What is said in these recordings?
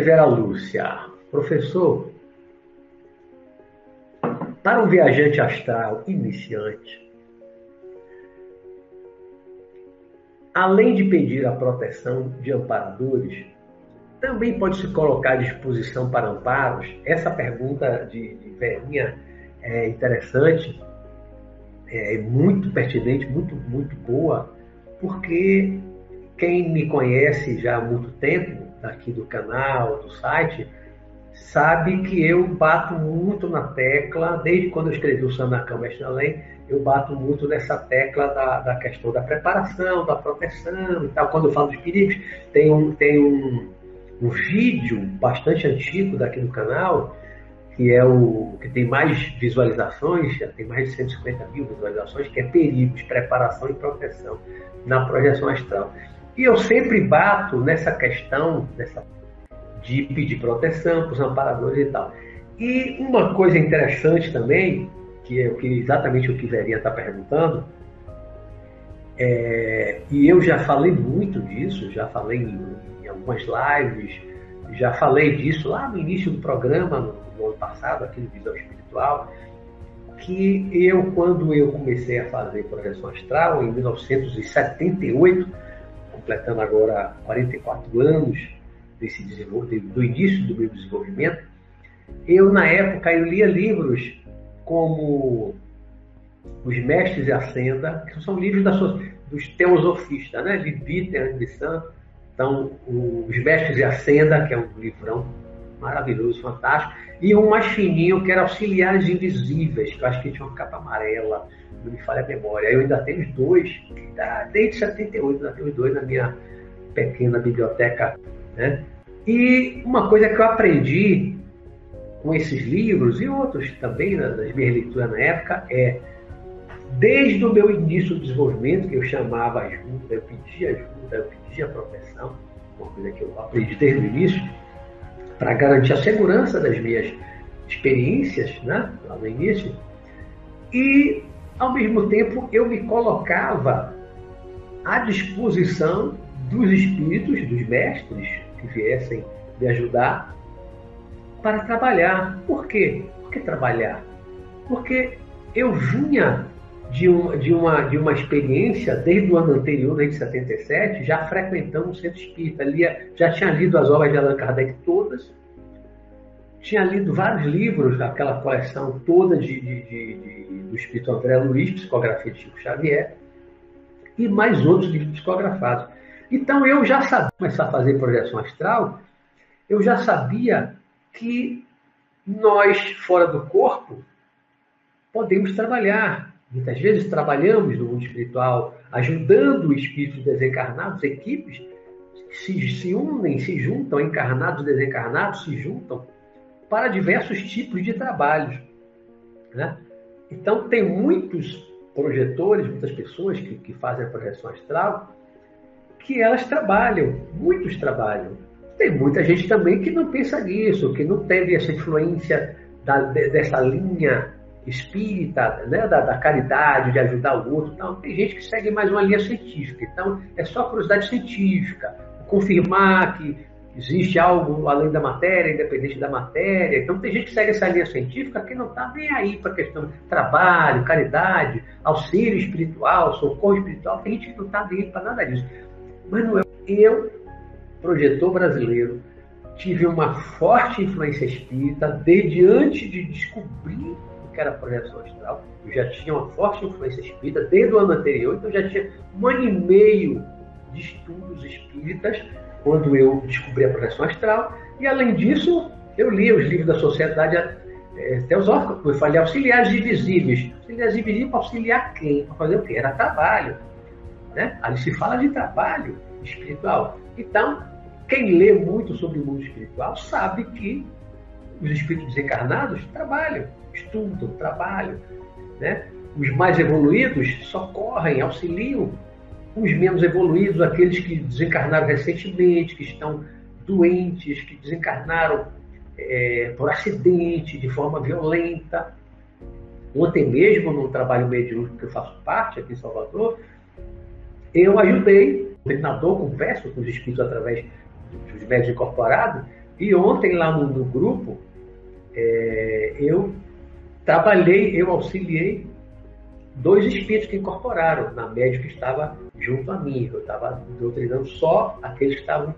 Vera Lúcia, professor, para um viajante astral iniciante, além de pedir a proteção de amparadores, também pode se colocar à disposição para amparos? Essa pergunta de, de Verinha é interessante, é muito pertinente, muito, muito boa, porque quem me conhece já há muito tempo, aqui do canal, do site, sabe que eu bato muito na tecla, desde quando eu escrevi o Sanacão Mestre Além, eu bato muito nessa tecla da, da questão da preparação, da proteção e tal. Quando eu falo dos perigos, tem um, tem um, um vídeo bastante antigo daqui no canal, que é o que tem mais visualizações, já tem mais de 150 mil visualizações, que é perigos, preparação e proteção na projeção astral. E eu sempre bato nessa questão nessa, de pedir proteção para os amparadores e tal. E uma coisa interessante também, que é exatamente o que Verinha está perguntando, é, e eu já falei muito disso, já falei em, em, algumas lives, já falei disso lá no início do programa, no, no ano passado, aqui no Visão Espiritual, que eu, quando eu comecei a fazer projeção astral, em 1978, completando agora 44 anos desse do início do meu desenvolvimento, eu, na época, eu lia livros como Os Mestres e a Senda, que são livros da, dos teosofistas, né? de Peter de San. Então, Os Mestres e a Senda, que é um livrão maravilhoso, fantástico, e um mais fininho, que era Auxiliares Invisíveis, que eu acho que tinha uma capa amarela, não me falha a memória. Eu ainda tenho os dois, desde 78, ainda tenho os dois na minha pequena biblioteca. Né? E uma coisa que eu aprendi com esses livros e outros também nas minhas leituras na época é desde o meu início do desenvolvimento, que eu chamava ajuda, eu pedia ajuda, eu pedia proteção, uma coisa que eu aprendi desde o início, para garantir a segurança das minhas experiências, né, lá no início, e ao mesmo tempo eu me colocava à disposição dos espíritos, dos mestres que viessem me ajudar para trabalhar. Por quê? Por que trabalhar? Porque eu vinha de uma, de uma, de uma experiência desde o ano anterior, desde 77, já frequentando o centro espírita. Lia, já tinha lido as obras de Allan Kardec todas, tinha lido vários livros, aquela coleção toda de, de, de, do espírito André Luiz, psicografia de Chico Xavier, e mais outros livros psicografados. Então eu já sabia começar a fazer projeção astral, eu já sabia que nós, fora do corpo, podemos trabalhar. Muitas vezes trabalhamos no mundo espiritual, ajudando espíritos desencarnados, equipes se, se unem, se juntam, encarnados e desencarnados se juntam para diversos tipos de trabalhos. Né? Então, tem muitos projetores, muitas pessoas que, que fazem a projeção astral, que elas trabalham, muitos trabalham. Tem muita gente também que não pensa nisso, que não teve essa influência da, dessa linha espírita, né, da, da, caridade, de ajudar o outro. Não, tem gente que segue mais uma linha científica. Então, é só curiosidade científica. Confirmar que existe algo além da matéria, independente da matéria. Então, tem gente que segue essa linha científica que não está nem aí para a questão de trabalho, caridade, auxílio espiritual, socorro espiritual. Tem gente que não está nem para nada disso. É. Eu projetor brasileiro, tive uma forte influência espírita desde antes de descobrir que era projeção astral. Eu já tinha uma forte influência espírita desde o ano anterior, então já tinha um ano e meio de estudos espíritas quando eu descobri a projeção astral. E além disso, eu li os livros da Sociedade é, Teosófica, eu falei, auxiliares invisíveis. Auxiliares invisíveis para auxiliar quem? Para fazer o quê? Era trabalho. Né? Ali se fala de trabalho espiritual. Então, quem lê muito sobre o mundo espiritual sabe que os espíritos desencarnados trabalham, estudam, trabalham. Né? Os mais evoluídos socorrem, auxiliam os menos evoluídos, aqueles que desencarnaram recentemente, que estão doentes, que desencarnaram é, por acidente, de forma violenta. Ontem mesmo, no trabalho mediúnico que eu faço parte aqui em Salvador, eu ajudei o treinador, converso com os espíritos através dos médios incorporados, E ontem lá no, no grupo, é, eu trabalhei, eu auxiliei dois espíritos que incorporaram na média que estava junto a mim. Eu estava doutrinando só aqueles que estavam,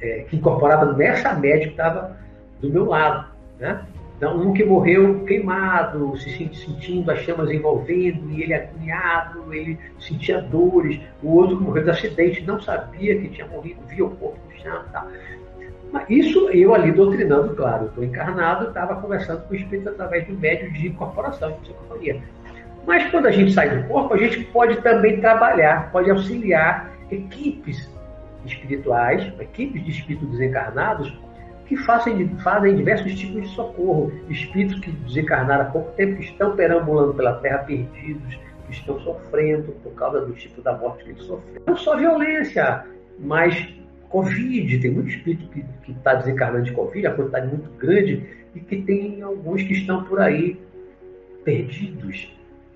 é, que incorporavam nessa média que estava do meu lado. Né? Então, um que morreu queimado, se sentindo as chamas envolvendo, e ele agoniado, ele sentia dores. O outro que morreu de acidente, não sabia que tinha morrido, via o corpo no chão. Tá. Isso eu ali doutrinando, claro, estou encarnado, estava conversando com o espírito através do médio de incorporação, de psicofonia. Mas quando a gente sai do corpo, a gente pode também trabalhar, pode auxiliar equipes espirituais, equipes de espíritos desencarnados, que fazem, fazem diversos tipos de socorro. Espíritos que desencarnaram há pouco tempo, que estão perambulando pela terra perdidos, que estão sofrendo por causa do tipo da morte que eles sofreram. Não só violência, mas Covid. Tem muito espírito que está desencarnando de Covid, a quantidade muito grande, e que tem alguns que estão por aí perdidos,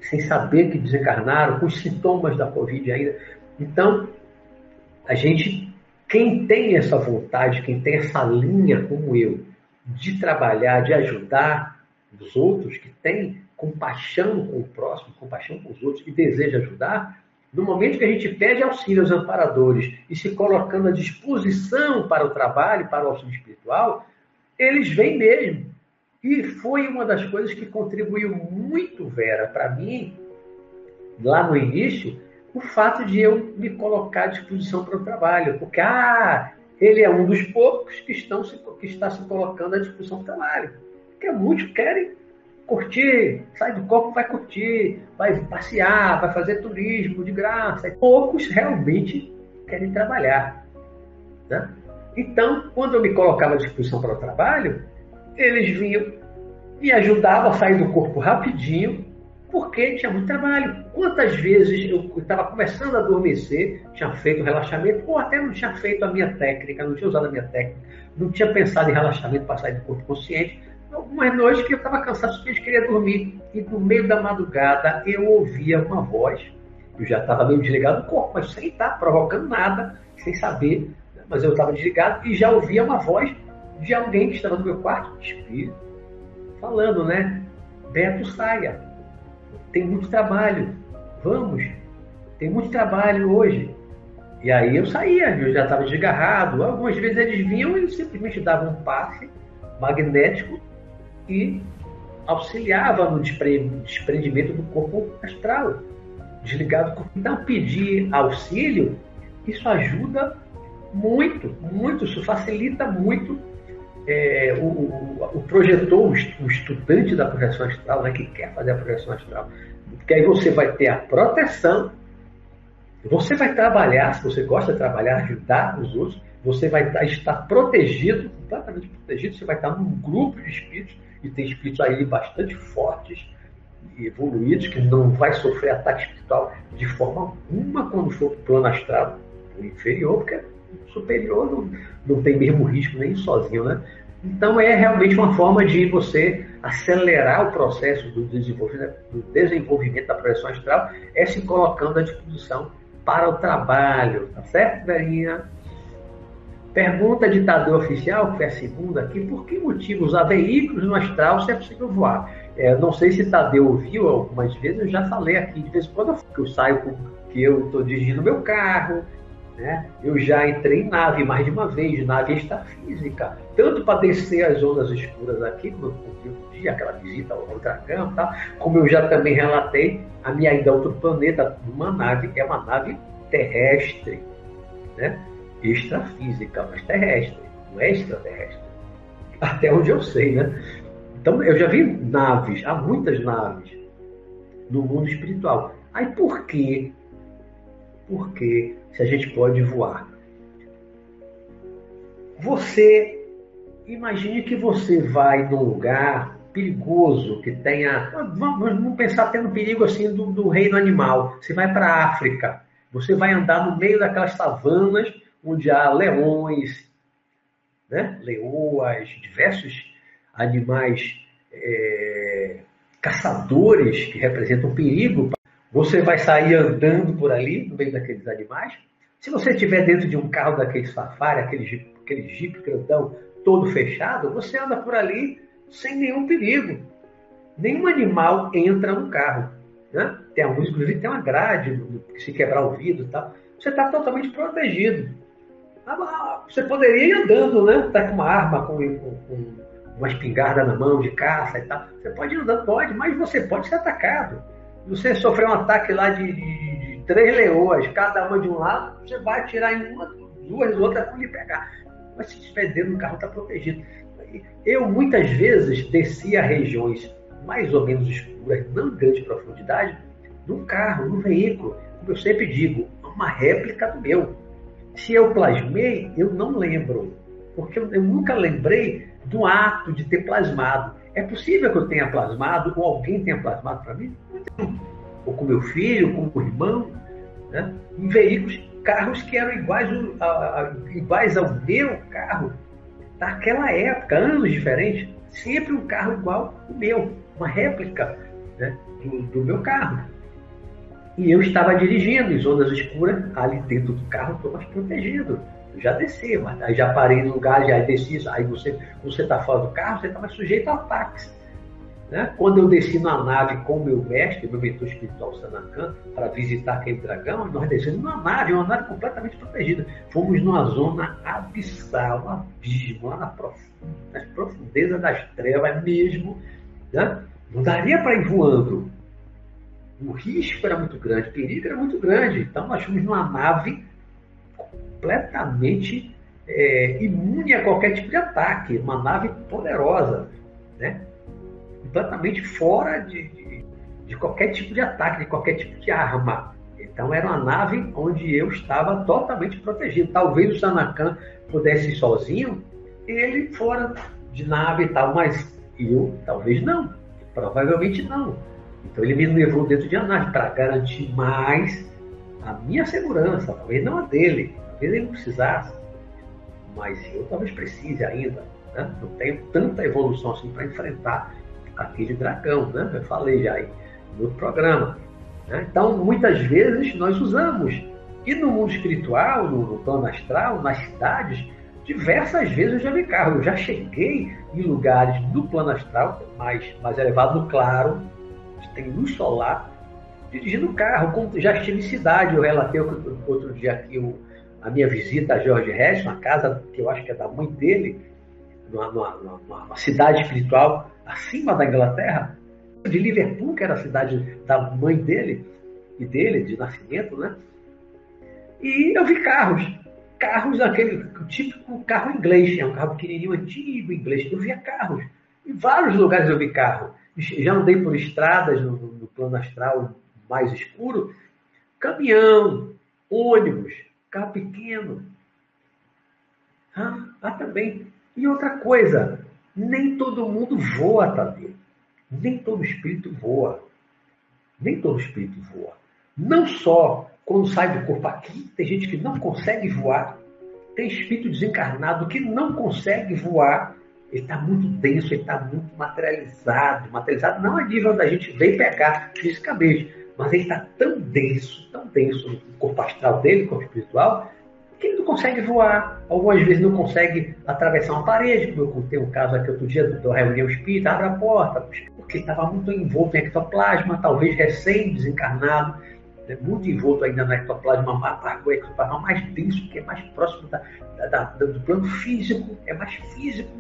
sem saber que desencarnaram, com os sintomas da Covid ainda. Então, a gente, quem tem essa vontade, quem tem essa linha como eu, de trabalhar, de ajudar os outros, que tem compaixão com o próximo, compaixão com os outros e deseja ajudar, no momento que a gente pede auxílio aos amparadores e se colocando à disposição para o trabalho, para o auxílio espiritual, eles vêm mesmo. E foi uma das coisas que contribuiu muito, Vera, para mim, lá no início, o fato de eu me colocar à disposição para o trabalho. Porque, ah, ele é um dos poucos que, estão se, que está se colocando à disposição para o trabalho. Porque muitos querem curtir, sai do corpo, vai curtir, vai passear, vai fazer turismo de graça. Poucos realmente querem trabalhar. Né? Então, quando eu me colocava à disposição para o trabalho, eles vinham, me ajudavam a sair do corpo rapidinho, porque tinha muito trabalho. Quantas vezes eu estava começando a adormecer, tinha feito relaxamento, ou até não tinha feito a minha técnica, não tinha usado a minha técnica, não tinha pensado em relaxamento para sair do corpo consciente. Algumas noites que eu estava cansado, simplesmente queria dormir, e no meio da madrugada eu ouvia uma voz, eu já estava meio desligado do corpo, mas sem estar provocando nada, sem saber, mas eu estava desligado e já ouvia uma voz de alguém que estava no meu quarto, espírito, falando, né? Beto, saia. Tem muito trabalho. Vamos. Tem muito trabalho hoje. E aí eu saía, eu já estava desgarrado. Algumas vezes eles vinham e simplesmente davam um passe magnético e auxiliava no desprendimento do corpo astral, desligado do corpo. Então, pedir auxílio, isso ajuda muito, muito, isso facilita muito é, o, o, o, projetor, o estudante da projeção astral, né, que quer fazer a projeção astral, porque aí você vai ter a proteção, você vai trabalhar, se você gosta de trabalhar, ajudar os outros, você vai estar protegido, completamente protegido, você vai estar num grupo de espíritos, e tem espíritos aí bastante fortes e evoluídos, que não vai sofrer ataque espiritual de forma alguma quando for para o plano astral, inferior, porque superior não, não tem mesmo risco nem sozinho, né? Então é realmente uma forma de você acelerar o processo do desenvolvimento, do desenvolvimento da projeção astral, é se colocando à disposição para o trabalho, tá certo, Verinha? Pergunta de Tadeu Oficial, que foi a segunda aqui, por que motivo usar veículos no astral se é possível voar? É, não sei se Tadeu ouviu algumas vezes, eu já falei aqui, de vez em quando eu saio com que eu estou dirigindo meu carro, né? Eu já entrei em nave mais de uma vez, nave extrafísica, tanto para descer as zonas escuras aqui, como eu dia, aquela visita ao dragão, tá? como eu já também relatei a minha ida a outro planeta numa nave, é uma nave terrestre, né? Extrafísica, mas terrestre, não é extraterrestre. Até onde eu sei, né? Então, eu já vi naves, há muitas naves no mundo espiritual. Aí por que porque se a gente pode voar. Você imagine que você vai num lugar perigoso que tenha. Vamos, vamos pensar tendo perigo assim do, do reino animal. Você vai para a África, você vai andar no meio daquelas savanas onde há leões, né? leoas, diversos animais é, caçadores que representam perigo você vai sair andando por ali, no meio daqueles animais. Se você estiver dentro de um carro daquele safari, aquele jeep, aquele jeep grandão, todo fechado, você anda por ali sem nenhum perigo. Nenhum animal entra no carro. Né? Tem alguns, inclusive, tem uma grade, se quebrar o vidro e tal. Você está totalmente protegido. Ah, você poderia ir andando, né? Tá com uma arma, com, com, com uma espingarda na mão de caça e tal. Você pode ir andando, pode, mas você pode ser atacado. Você sofreu um ataque lá de, de, de três leoas, cada uma de um lado, você vai atirar em uma, duas, outra para lhe pegar. Mas se estiver dentro do carro, está protegido. Eu muitas vezes descia regiões mais ou menos escuras, não grande profundidade, num carro, num veículo. Como eu sempre digo, uma réplica do meu. Se eu plasmei, eu não lembro. Porque eu, nunca lembrei do ato de ter plasmado. É possível que eu tenha plasmado, ou alguém tenha plasmado para mim? Ou com meu filho, com o irmão, né? em veículos, carros que eram iguais, a, a, iguais ao meu carro, daquela época, anos diferentes, sempre um carro igual ao meu, uma réplica né? do, do meu carro. E eu estava dirigindo em zonas escuras, ali dentro do carro, estou mais protegido. Eu já desci, mas aí já parei no lugar, já desci. Aí você, você está fora do carro, você está mais sujeito a ataques. Né? Quando eu desci na nave com meu mestre, meu mentor espiritual Sanakan, para visitar aquele dragão, nós descemos numa nave, uma nave completamente protegida. Fomos numa zona abissal, abismo, lá na profunda, nas profundezas das trevas mesmo. Né? Não daria para ir voando. O risco era muito grande, o perigo era muito grande. Então nós fomos numa nave completamente é, imune a qualquer tipo de ataque, uma nave poderosa, né? completamente fora de, de, de qualquer tipo de ataque, de qualquer tipo de arma. Então era uma nave onde eu estava totalmente protegido. Talvez o Sanakan pudesse ir sozinho, ele fora de nave e tal, mas eu talvez não. Provavelmente não. Então ele me levou dentro de nave para garantir mais a minha segurança, talvez não a dele, talvez ele não precisasse, mas eu talvez precise ainda. Né? Não tenho tanta evolução assim para enfrentar aquele dragão, né? Eu falei já aí no outro programa. Né? Então, muitas vezes nós usamos. E no mundo espiritual, no, no plano astral, nas cidades, diversas vezes eu já vi carro. Eu já cheguei em lugares do plano astral mais, mais elevado, claro, tem luz solar, dirigindo carro. Como já estive em cidade, eu relatei outro dia aqui o, a minha visita a George Hess, uma casa que eu acho que é da mãe dele, numa, numa, numa cidade espiritual acima da Inglaterra, de Liverpool, que era a cidade da mãe dele e dele, de nascimento, né? E eu vi carros, carros aquele típico carro inglês, é um carro pequenininho, antigo inglês. Eu via carros, em vários lugares eu vi carro. Já andei por estradas no, no plano astral mais escuro, caminhão, ônibus, carro pequeno. Ah, ah também. E outra coisa, nem todo mundo voa, Tadeu. Nem todo espírito voa. Nem todo espírito voa. Não só quando sai do corpo aqui, tem gente que não consegue voar. Tem espírito desencarnado que não consegue voar. Ele está muito denso, ele está muito materializado. Materializado não a nível da gente vem pegar fisicamente, mas ele está tão denso, tão denso no corpo astral dele, corpo espiritual, que ele não consegue voar, algumas vezes não consegue atravessar uma parede, como eu contei um caso aqui outro dia da reunião espírita, abre a porta, porque estava muito envolto em ectoplasma, talvez recém-desencarnado, né, muito envolto ainda no ectoplasma, o ectoplasma mais denso, que é mais próximo da, da, da, do plano físico, é mais físico,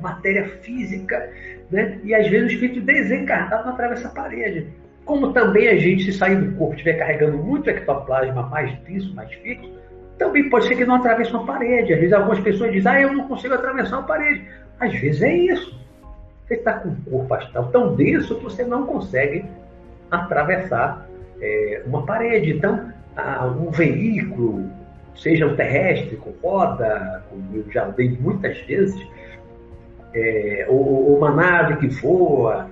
matéria física, né? e às vezes o espírito desencarnado atravessa a parede. Como também a gente, se sair do corpo, estiver carregando muito ectoplasma mais denso, mais fixo, também pode ser que não atravesse uma parede. Às vezes algumas pessoas dizem, ah, eu não consigo atravessar uma parede. Às vezes é isso. Você está com um corpo astral tão denso que você não consegue atravessar é, uma parede. Então, um veículo, seja um terrestre, com roda, como eu já dei muitas vezes, é, ou, ou uma nave que voa,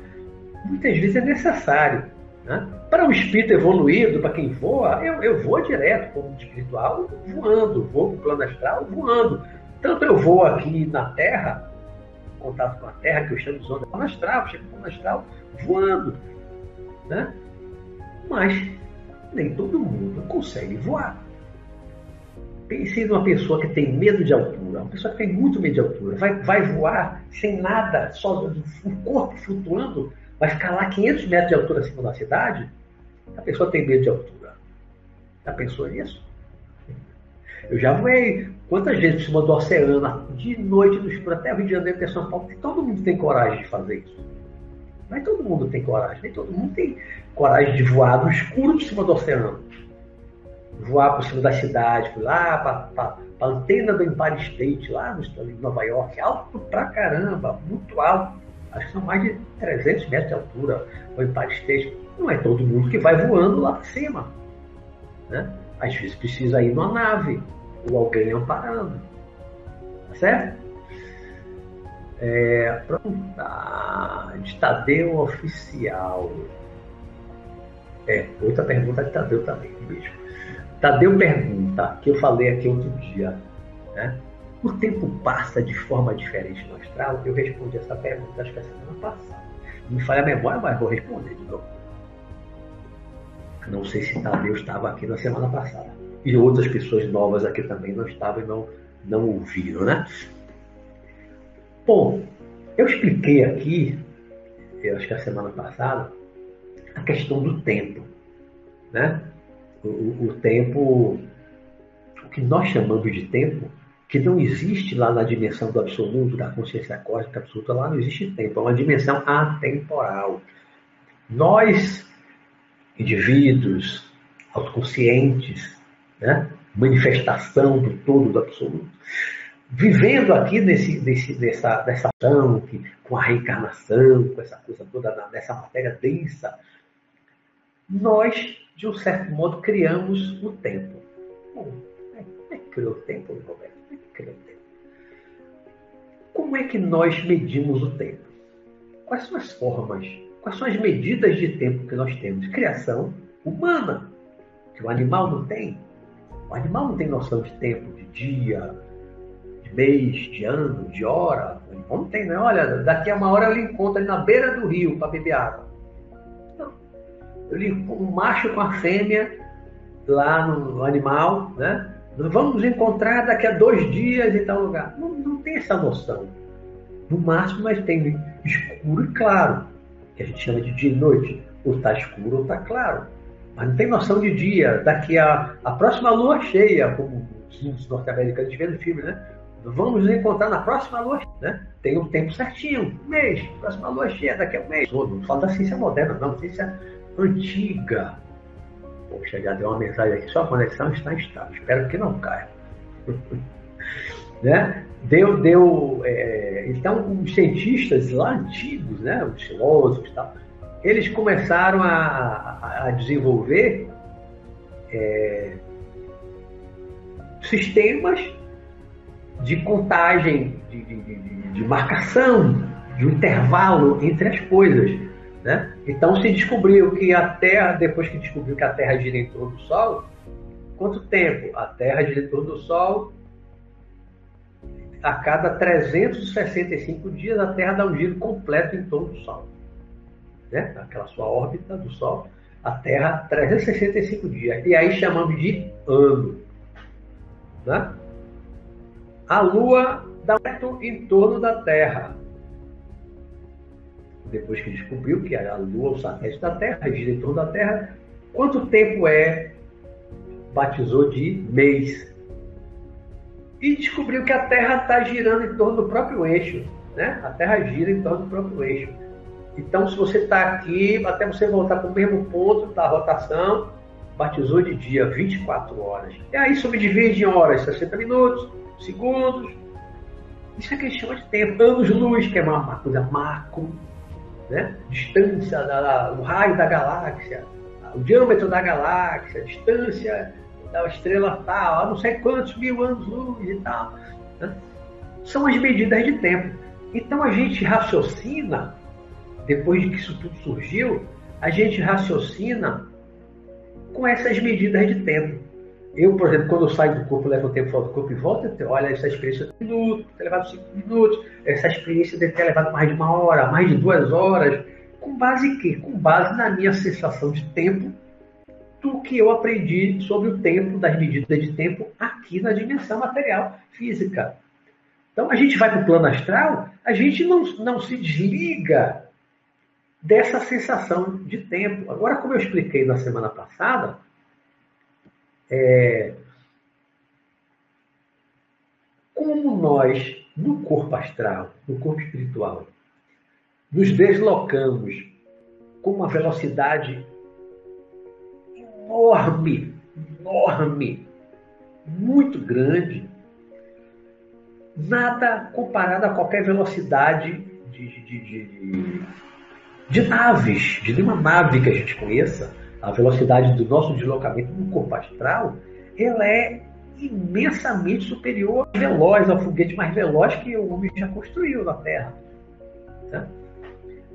muitas vezes é necessário. Né? Para o espírito evoluído, para quem voa, eu, eu vou direto para o mundo espiritual voando, vou para o plano astral voando. Tanto eu vou aqui na Terra, contato com a Terra, que eu chamo de zona plano astral, chego no plano astral voando. Né? Mas nem todo mundo consegue voar. Pense numa pessoa que tem medo de altura, uma pessoa que tem muito medo de altura, vai, vai voar sem nada, só o corpo flutuando, vai ficar lá 500 metros de altura acima da cidade. A pessoa tem medo de altura. Já pensou nisso? Eu já voei quantas vezes por cima do oceano, de noite no escuro, até o Rio de Janeiro, até São Paulo. Todo mundo tem coragem de fazer isso. Mas todo mundo tem coragem, nem todo mundo tem coragem de voar no escuro por cima do oceano voar por cima da cidade, fui lá para a antena do Empire State, lá no, em Nova York, alto pra caramba, muito alto. Acho que são mais de 300 metros de altura o Empire State. Não é todo mundo que vai voando lá para cima. Né? Às vezes precisa ir numa nave, ou alguém amparando. Tá certo? É, ah, de Tadeu Oficial. É, outra pergunta de Tadeu também. Beijo. Tadeu pergunta, que eu falei aqui outro dia, né? O tempo passa de forma diferente no astral? Eu respondi essa pergunta, acho que a semana passada. Não me falha a memória, mas vou responder de novo. Não sei se Tadeu estava aqui na semana passada. E outras pessoas novas aqui também não estavam e não, não ouviram, né? Bom, eu expliquei aqui, eu acho que a semana passada, a questão do tempo, né? O, tempo, o que nós chamamos de tempo, que não existe lá na dimensão do absoluto, da consciência cósmica absoluta, lá não existe tempo, é uma dimensão atemporal. Nós, indivíduos autoconscientes, né? manifestação do todo do absoluto, vivendo aqui nesse, nesse, nessa, nessa ação, que, com a reencarnação, com essa coisa toda, nessa matéria densa, nós de um certo modo, criamos o tempo. Como é que criou o tempo, Roberto? Como é que criou o tempo? Como é que nós medimos o tempo? Quais são as formas, quais são as medidas de tempo que nós temos? Criação humana, que o animal não tem. O animal não tem noção de tempo, de dia, de mês, de ano, de hora. O animal não tem, né? Olha, daqui a uma hora eu lhe encontro ali na beira do rio para beber água um macho com a fêmea lá no animal, né? Nós vamos nos encontrar daqui a dois dias em tal lugar. Não, não tem essa noção. No máximo, nós temos escuro e claro, que a gente chama de dia e noite. Ou está escuro ou está claro. Mas não tem noção de dia. Daqui a, a próxima lua cheia, como os norte-americanos vêem no filme, né? Vamos nos encontrar na próxima lua, né? Tem um tempo certinho, um mês, próxima lua cheia, daqui a um mês. Não fala da ciência moderna, não, ciência antiga. Poxa, já deu uma mensagem aqui, sua conexão está estável. Espero que não caia. né? Deu, deu. É, então, os cientistas lá antigos, né, os filósofos e tal, eles começaram a, a desenvolver é, sistemas de contagem, de, de, de, de marcação, de um intervalo entre as coisas. Né? Então se descobriu que a Terra, depois que descobriu que a Terra gira em torno do Sol, quanto tempo? A Terra gira em torno do Sol, a cada 365 dias a Terra dá um giro completo em torno do Sol. Né? Aquela sua órbita do Sol, a Terra 365 dias. E aí chamamos de ano. Né? A Lua dá um em torno da Terra depois que descobriu que a Lua, o satélite da Terra, gira em torno da Terra, quanto tempo é? Batizou de mês. E descobriu que a Terra está girando em torno do próprio eixo. Né? A Terra gira em torno do próprio eixo. Então, se você está aqui, até você voltar para o mesmo ponto da rotação, batizou de dia 24 horas. E aí subdivide em horas, 60 minutos, segundos. Isso é que a gente chama de tempo. Anos-luz, que é uma, uma coisa macro, né? distância, da, o raio da galáxia, o diâmetro da galáxia, a distância da estrela tal, não sei quantos mil anos-luz e tal. Né? São as medidas de tempo. Então a gente raciocina, depois de que isso tudo surgiu, a gente raciocina com essas medidas de tempo. Eu, por exemplo, quando eu saio do corpo, levo o tempo fora do corpo e volto, olha, essa experiência de minutos, ter levado cinco minutos, essa experiência deve ter levado mais de uma hora, mais de duas horas. Com base em quê? Com base na minha sensação de tempo do que eu aprendi sobre o tempo, das medidas de tempo aqui na dimensão material física. Então, a gente vai para o plano astral, a gente não, não se desliga dessa sensação de tempo. Agora, como eu expliquei na semana passada, é, como nós, no corpo astral, no corpo espiritual, nos deslocamos com uma velocidade enorme, enorme, muito grande, nada comparado a qualquer velocidade de, de, de, de, naves, de nenhuma nave que a gente conheça, a velocidade do nosso deslocamento no corpo astral, ela é imensamente superior, veloz, ao foguete mais veloz que o homem já construiu na Terra. Tá?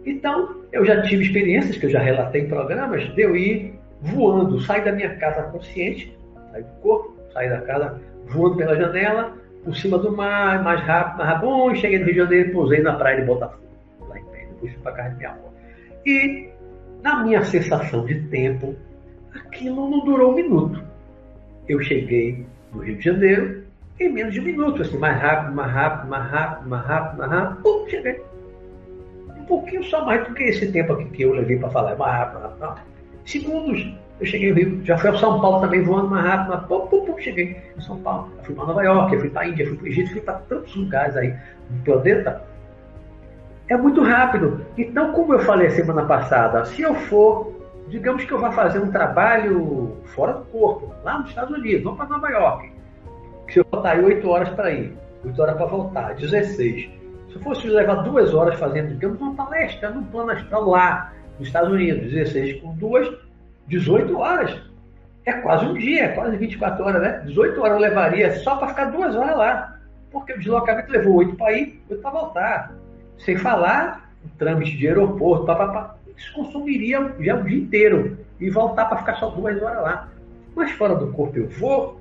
Então, eu já tive experiências que eu já relatei em programas de eu ir voando, sair da minha casa consciente, sair do corpo, sair da casa voando pela janela, por cima do mar, mais rápido, mais. Bom, cheguei no Rio de Janeiro, pousei na praia de Botafogo, lá em pé, depois fui para casa de minha avó. E, na minha sensação de tempo, aquilo não durou um minuto. Eu cheguei no Rio de Janeiro em menos de um minuto, assim, mais rápido, mais rápido, mais rápido, mais rápido, mais rápido, pum, cheguei. Um pouquinho só mais do que esse tempo aqui que eu levei para falar, mais rápido, mais rápido. Segundos, eu cheguei no Rio, já fui ao São Paulo também voando mais rápido, mas pum, pum, pum, cheguei em São Paulo. Eu fui para Nova York, eu fui para a Índia, eu fui para o Egito, fui para tantos lugares aí no planeta. É muito rápido. Então, como eu falei semana passada, se eu for, digamos que eu vá fazer um trabalho fora do corpo, lá nos Estados Unidos, vamos para Nova York. Se eu botar aí 8 horas para ir, 8 horas para voltar, 16. Se eu fosse levar duas horas fazendo, digamos, uma palestra no plano astral lá, nos Estados Unidos, 16 com duas, 18 horas. É quase um dia, é quase 24 horas, né? 18 horas eu levaria só para ficar duas horas lá. Porque o deslocamento levou 8 para ir, 8 para voltar. Sem falar o trâmite de aeroporto, pá, pá, pá. Isso consumiria já o dia inteiro. E voltar para ficar só duas horas lá. Mas fora do corpo eu vou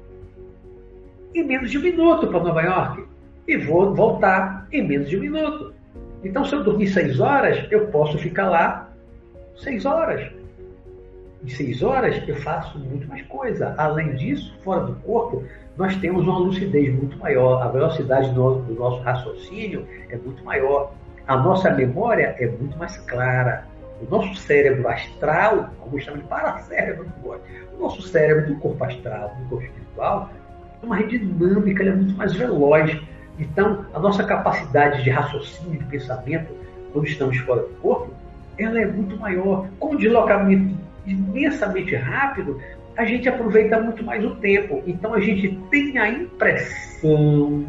em menos de um minuto para Nova York. E vou voltar em menos de um minuto. Então, se eu dormir seis horas, eu posso ficar lá seis horas de seis horas, eu faço muito mais coisa. Além disso, fora do corpo, nós temos uma lucidez muito maior, a velocidade do nosso raciocínio é muito maior, a nossa memória é muito mais clara. O nosso cérebro astral, alguns chamam de paracérebro, o nosso cérebro do corpo astral, do corpo espiritual, é rede dinâmica, ele é muito mais veloz. Então, a nossa capacidade de raciocínio, de pensamento, quando estamos fora do corpo, ela é muito maior. Com o deslocamento imensamente rápido, a gente aproveita muito mais o tempo. Então a gente tem a impressão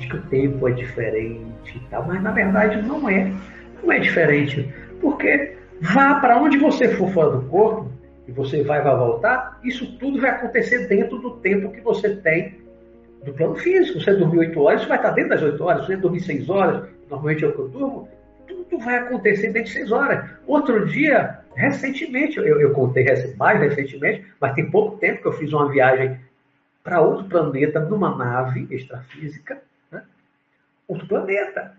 de que o tempo é diferente e tal, mas na verdade não é. Não é diferente. Porque vá para onde você for fora do corpo, e você vai, vai voltar, isso tudo vai acontecer dentro do tempo que você tem do plano físico. Você dormir 8 horas, isso vai estar dentro das 8 horas. Você dormir 6 horas, normalmente é o que eu durmo, tudo vai acontecer dentro de 6 horas. Outro dia, recentemente, eu, eu contei mais recentemente, mas tem pouco tempo que eu fiz uma viagem para outro planeta numa nave extrafísica? Outro planeta.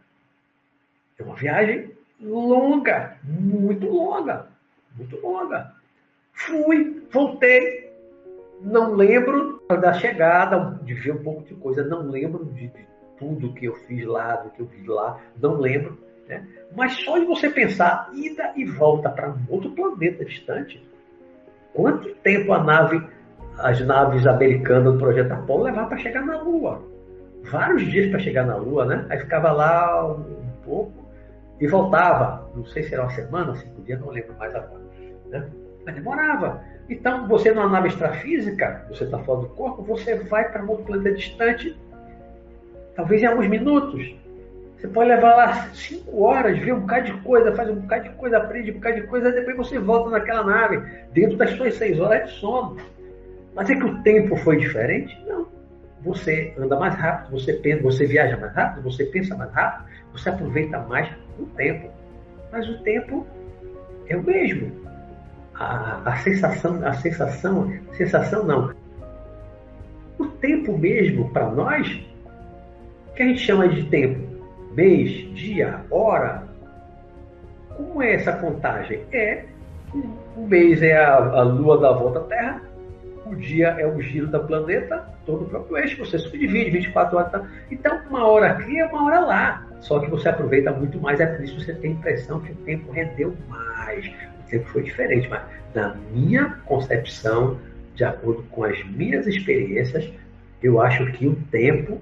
É uma viagem longa, muito longa, muito longa. Fui, voltei, não lembro da chegada, de ver um pouco de coisa, não lembro de, de tudo que eu fiz lá, do que eu vi lá, não lembro. Né? Mas só de você pensar ida e volta para um outro planeta distante, quanto tempo a nave, as naves americanas do projeto Apollo levaram para chegar na Lua? Vários dias para chegar na Lua, né? Aí ficava lá um pouco e voltava. Não sei se era uma semana, cinco dias, não lembro mais agora. Né? Mas demorava. Então, você numa nave extrafísica, você está fora do corpo, você vai para um outro planeta distante, talvez em alguns minutos. Você pode levar lá cinco horas, ver um bocado de coisa, faz um bocado de coisa, aprende um bocado de coisa, depois você volta naquela nave, dentro das suas seis horas de sono. Mas é que o tempo foi diferente? Não. Você anda mais rápido, você pensa, você viaja mais rápido, você pensa mais rápido, você aproveita mais o tempo. Mas o tempo é o mesmo. A, a sensação, a sensação, sensação não. O tempo mesmo para nós, que a gente chama de tempo, mês, dia, hora. Como é essa contagem? É um mês é a, a lua da volta à Terra, o dia é o giro do planeta, todo o próprio eixo, você subdivide 24 horas. Tá? Então, uma hora aqui é uma hora lá. Só que você aproveita muito mais, é por isso que você tem a impressão que o tempo rendeu mais. O tempo foi diferente, mas na minha concepção, de acordo com as minhas experiências, eu acho que o tempo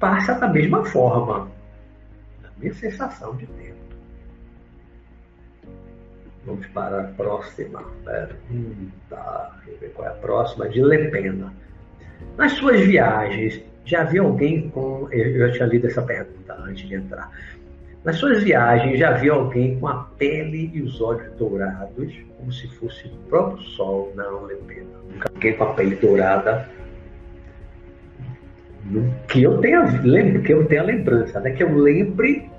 passa da mesma forma. Na minha sensação de tempo. Vamos para a próxima pergunta. Deixa eu ver qual é a próxima. De Lepena. Nas suas viagens, já viu alguém com. Eu já tinha lido essa pergunta antes de entrar. Nas suas viagens, já viu alguém com a pele e os olhos dourados, como se fosse o próprio sol? Não, Lepena. Nunca fiquei com a pele dourada. Que eu tenha, lembro, que eu tenha lembrança, né? Que eu lembre,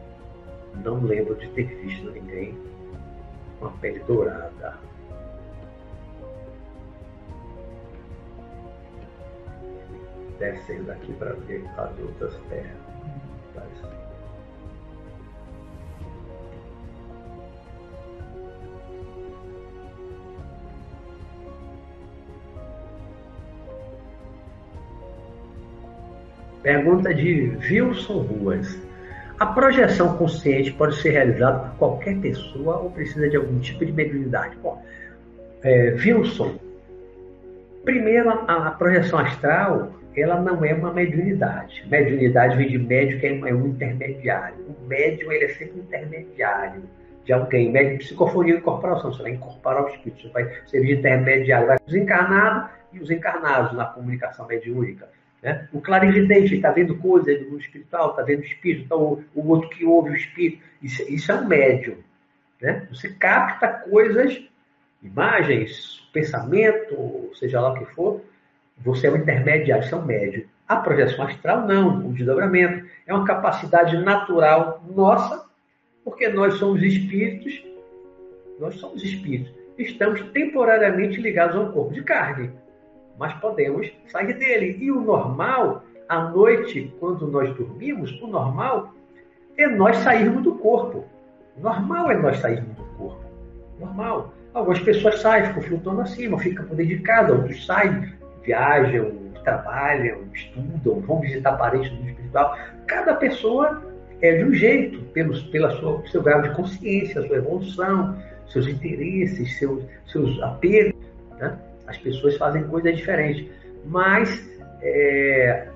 não lembro de ter visto ninguém com a pele dourada. Descendo aqui para ver as outras pernas. Pergunta de Wilson Ruas. A projeção consciente pode ser realizada por qualquer pessoa ou precisa de algum tipo de mediunidade? Bom, é, Wilson, primeiro, a, a, projeção astral ela não é uma mediunidade. Mediunidade vem de médium, que é, é um intermediário. O médium ele é sempre intermediário de alguém. Médium psicofonia incorporação. Você vai incorporar o espírito, você vai servir de intermediário. Vai os encarnados e os encarnados na comunicação mediúnica. Né? O clarividente está vendo coisas do mundo espiritual, está vendo espírito, tá o, o, outro que ouve o espírito. Isso, isso é um médium. Né? Você capta coisas, imagens, pensamento, seja lá o que for, você é um intermediário, você é um médium. A projeção astral, não, o desdobramento. É uma capacidade natural nossa, porque nós somos espíritos, nós somos espíritos. Estamos temporariamente ligados a um corpo de carne mas podemos sair dele. E o normal, à noite, quando nós dormimos, o normal é nós sairmos do corpo. Normal é nós sairmos do corpo. Normal. Algumas pessoas saem, ficam flutuando acima, ficam por dentro de casa, outros saem, viajam, trabalham, estudam, vão visitar parentes do espiritual. Cada pessoa é de um jeito, pelo pela sua, seu grau de consciência, sua evolução, seus interesses, seus, seus apegos. Né? As pessoas fazem coisas diferentes. Mas é,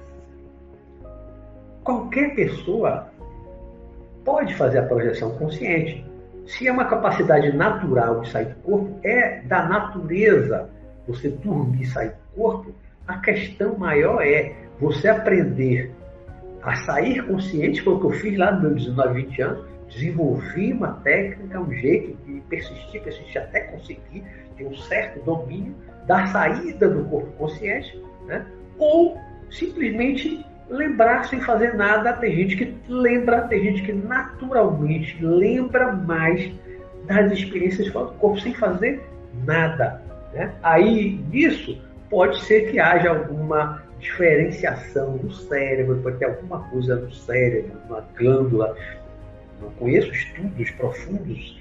qualquer pessoa pode fazer a projeção consciente. Se é uma capacidade natural de sair do corpo, é da natureza você dormir e sair do corpo. A questão maior é você aprender a sair consciente, foi o que eu fiz lá nos meus 19, 20 anos, desenvolvi uma técnica, um jeito de persistir, persistir até conseguir ter um certo domínio da saída do corpo consciente, né? ou simplesmente lembrar sem fazer nada. Tem gente que lembra, tem gente que naturalmente lembra mais das experiências fora do corpo sem fazer nada. Né? Aí, nisso, pode ser que haja alguma diferenciação do cérebro, pode ter alguma coisa no cérebro, uma glândula. Não conheço estudos profundos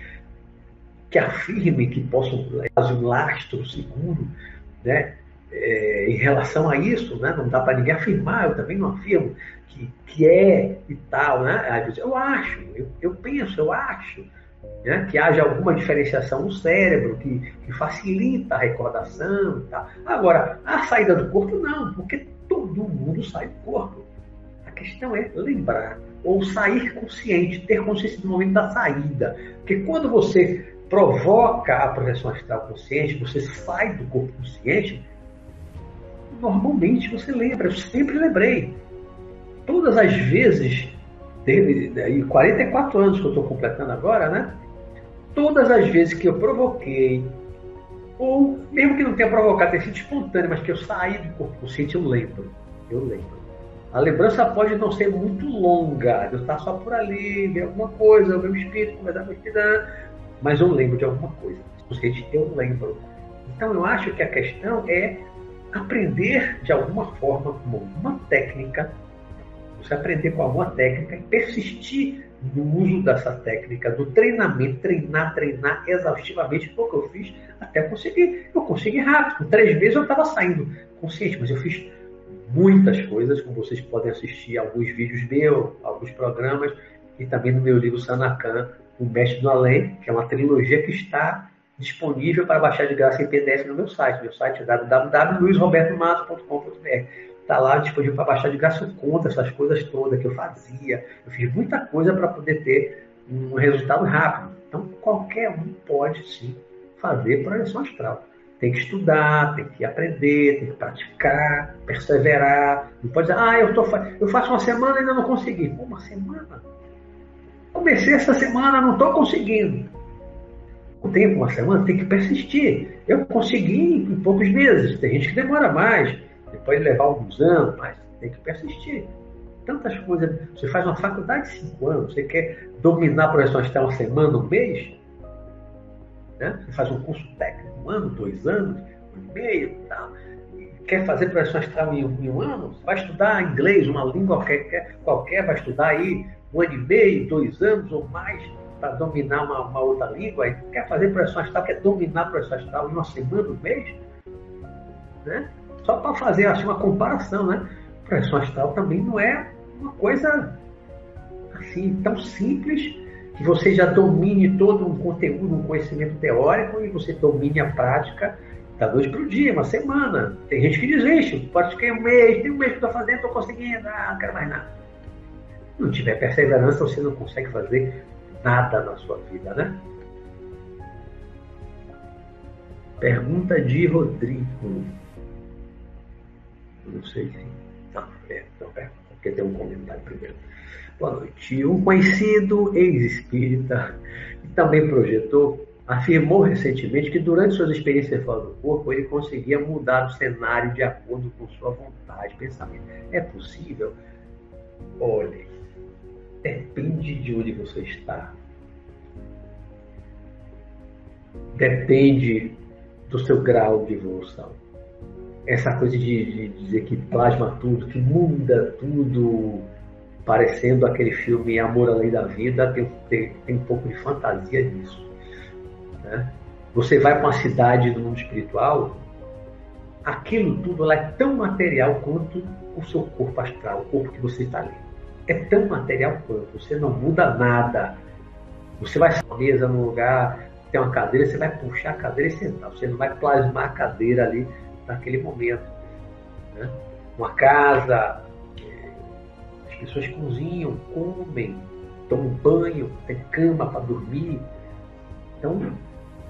que afirmem que possam um lastro seguro né, é, em relação a isso, né, não dá para ninguém afirmar, eu também não afirmo que, que é e tal. Né, eu acho, eu, eu penso, eu acho né, que haja alguma diferenciação no cérebro que, que facilita a recordação. Agora, a saída do corpo não, porque todo mundo sai do corpo. A questão é lembrar ou sair consciente, ter consciência do momento da saída. Porque quando você provoca a projeção astral consciente, você sai do corpo consciente, normalmente você lembra. Eu sempre lembrei. Todas as vezes, de 44 anos que eu estou completando agora, né? Todas as vezes que eu provoquei, ou mesmo que não tenha provocado, tenha sido espontâneo, mas que eu saí do corpo consciente, eu lembro. Eu lembro. A lembrança pode não ser muito longa, eu estar só por ali, ver alguma coisa, o espírito, conversar com espírito, mas eu lembro de alguma coisa. Consciente, eu lembro. Então eu acho que a questão é aprender de alguma forma, com alguma técnica, você aprender com alguma técnica e persistir no uso dessa técnica do treinamento, treinar, treinar exaustivamente, o que eu fiz até conseguir. Eu consegui rápido. Três meses eu estava saindo consciente, mas eu fiz muitas coisas, como vocês podem assistir alguns vídeos meus, alguns programas, e também no meu livro Sanacan, O Mestre do Além, que é uma trilogia que está disponível para baixar de graça em PDF no meu site. Meu site é www.luizrobertomato.com.br. Está lá disponível para baixar de graça. Eu conto essas coisas todas que eu fazia. Eu fiz muita coisa para poder ter um resultado rápido. Então, qualquer um pode sim fazer projeção astral. Tem que estudar, tem que aprender, tem que praticar, perseverar. Não pode dizer, ah, eu, tô, eu faço uma semana e ainda não consegui. Uma semana? Comecei essa semana, não estou conseguindo. O tempo, uma semana, tem que persistir. Eu consegui em poucos meses. Tem gente que demora mais, pode levar alguns anos, mas tem que persistir. Tantas coisas. Você faz uma faculdade de cinco anos, você quer dominar a projeção astral uma semana, um mês? Né? Você faz um curso técnico, um ano, dois anos, um ano e meio, tal. quer fazer projeção astral em, em um ano? Vai estudar inglês, uma língua qualquer, qualquer, vai estudar aí um ano e meio, dois anos ou mais para dominar uma, uma, outra língua. quer fazer projeção astral, quer dominar a astral em uma semana, um mês? Né? Só para fazer assim, uma comparação, né? Projeção astral também não é uma coisa assim tão simples que você já domine todo um conteúdo, um conhecimento teórico e você domine a prática da noite para o dia, uma semana. Tem gente que desiste, ficar um mês, tem um mês que estou fazendo, estou conseguindo, ah, não quero mais nada. Se não tiver perseverança, você não consegue fazer nada na sua vida, né? Pergunta de Rodrigo. Não sei se. Não, é, não, porque tem um comentário primeiro. Boa noite. Um conhecido ex-espírita que também projetou afirmou recentemente que durante suas experiências fora do corpo ele conseguia mudar o cenário de acordo com sua vontade, pensamento. É possível? Olhe, depende de onde você está. Depende do seu grau de evolução. Essa coisa de, de dizer que plasma tudo, que muda tudo, parecendo aquele filme Amor Além da Vida, tem, tem, tem um pouco de fantasia nisso. Né? Você vai para uma cidade do mundo espiritual, aquilo tudo é tão material quanto o seu corpo astral, o corpo que você está ali. É tão material quanto, você não muda nada. Você vai na mesa num lugar, tem uma cadeira, você vai puxar a cadeira e sentar. Você não vai plasmar a cadeira ali naquele momento. Né? Uma casa, as pessoas cozinham, comem, tomam banho, tem cama para dormir. Então,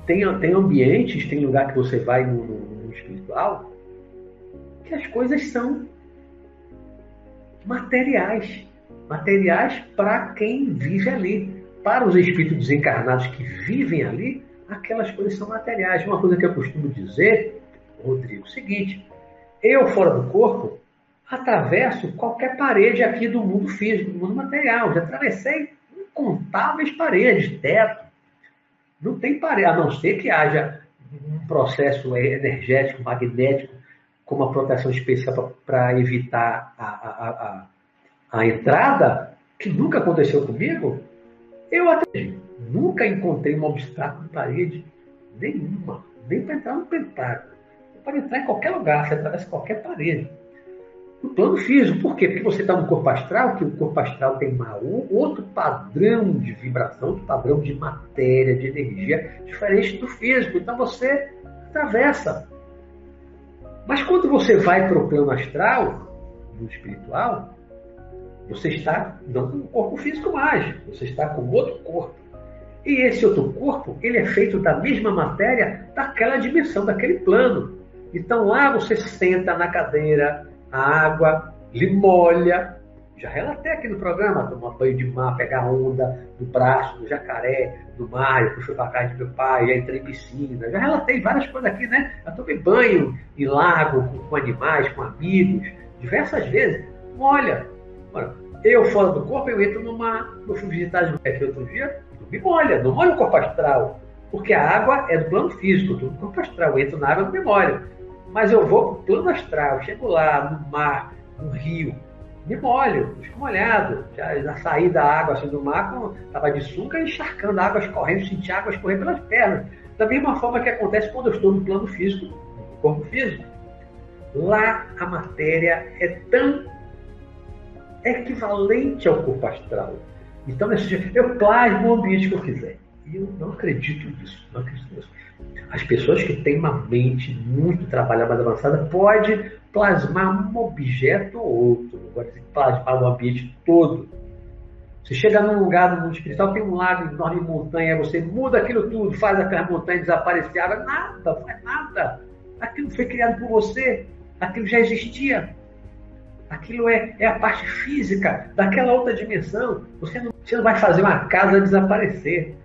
tem, tem ambientes, tem lugar que você vai no, no, no espiritual, que as coisas são materiais. Materiais para quem vive ali. Para os espíritos desencarnados que vivem ali, aquelas coisas são materiais. Uma coisa que eu costumo dizer, Rodrigo, é o seguinte: eu fora do corpo, atravesso qualquer parede aqui do mundo físico, do mundo material. Já atravessei incontáveis paredes, teto. Não tem parede, a não ser que haja um processo energético, magnético, com uma proteção especial para evitar a, a, a, a, entrada, que nunca aconteceu comigo. Eu até nunca encontrei um obstáculo de parede nenhuma, nem para entrar no pentágono. Pode entrar em qualquer lugar, você atravessa qualquer parede no plano físico. Por quê? Porque você está no corpo astral, que o corpo astral tem uma, outro padrão de vibração, outro padrão de matéria, de energia, diferente do físico. Então você atravessa. Mas quando você vai para o plano astral, no espiritual, você está não com o corpo físico mais, você está com outro corpo. E esse outro corpo, ele é feito da mesma matéria daquela dimensão, daquele plano. Então lá você senta na cadeira, água lhe molha. Já relatei aqui no programa, tomar banho de mar, pegar onda do braço, do jacaré, do mar, eu fui para casa de meu pai, entrei em piscina. Já relatei várias coisas aqui, né? Já tomei banho em lago, com, com animais, com amigos, diversas vezes. Molha. eu fora do corpo, eu entro numa. Eu fui visitar as mulheres outro dia, não me molha, não molha o corpo astral. Porque a água é do plano físico, no corpo astral, eu entro na água, não me molha. Mas eu vou para o plano astral, chego lá, no mar, no rio, me molho, fico molhado. Já, já saí da água assim do mar, estava de sunga encharcando águas correndo, senti águas correndo pelas pernas. Da mesma forma que acontece quando eu estou no plano físico, no corpo físico. Lá a matéria é tão equivalente ao corpo astral. Então, eu plasmo o ambiente que eu quiser. E eu não acredito nisso, não acredito nisso. As pessoas que têm uma mente muito trabalhada, mais avançada, pode plasmar um objeto ou outro, pode plasmar o ambiente todo. Você chega num lugar no mundo espiritual, tem um lago enorme, montanha, você muda aquilo tudo, faz aquelas montanhas desaparecer, água, nada, faz nada. Aquilo foi criado por você, aquilo já existia. Aquilo é, é a parte física daquela outra dimensão. Você não, você não vai fazer uma casa desaparecer.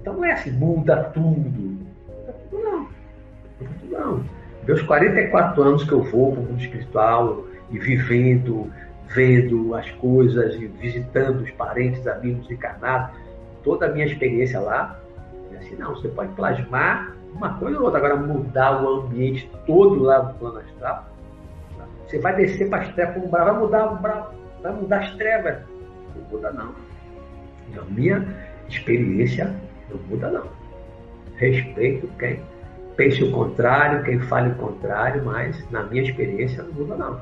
Então não é assim, muda tudo. Não. Meus 44 anos que eu vou para o mundo espiritual e vivendo, vendo as coisas e visitando os parentes, amigos encarnados, toda a minha experiência lá, é assim, não, você pode plasmar uma coisa ou outra, agora mudar o ambiente todo lá do plano astral, você vai descer para as trevas, vai mudar vai mudar as trevas. Não muda não. Na minha experiência, não muda não. Respeito quem pense o contrário, quem fale o contrário, mas na minha experiência não muda não.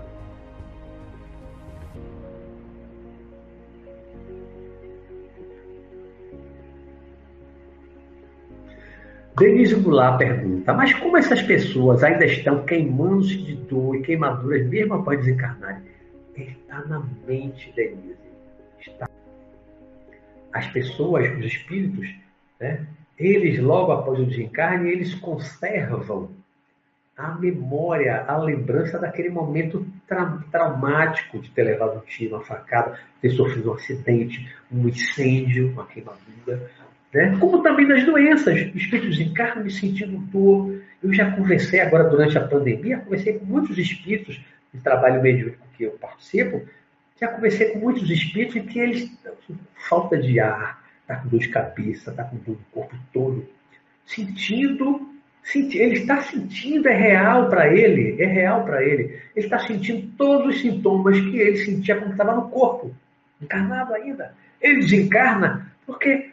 Denise Goulart pergunta, mas como essas pessoas ainda estão queimando-se de dor e queimaduras mesmo após desencarnarem? Está na mente, Denise. Está. As pessoas, os espíritos, né, eles logo após o desencarne, eles conservam a memória, a lembrança daquele momento tra traumático de ter levado um tiro, uma facada, ter sofrido um acidente, um incêndio, uma queimadura, né? Como também nas doenças, espíritos encarnam me sentindo dor. Eu já conversei agora durante a pandemia, conversei com muitos espíritos de trabalho mediúnico que eu participo, já conversei com muitos espíritos em que eles falta de ar, está com dor de cabeça, está com dor no corpo todo, sentindo, senti, ele está sentindo, é real para ele, é real para ele. Ele está sentindo todos os sintomas que ele sentia quando estava no corpo, encarnado ainda. Ele desencarna porque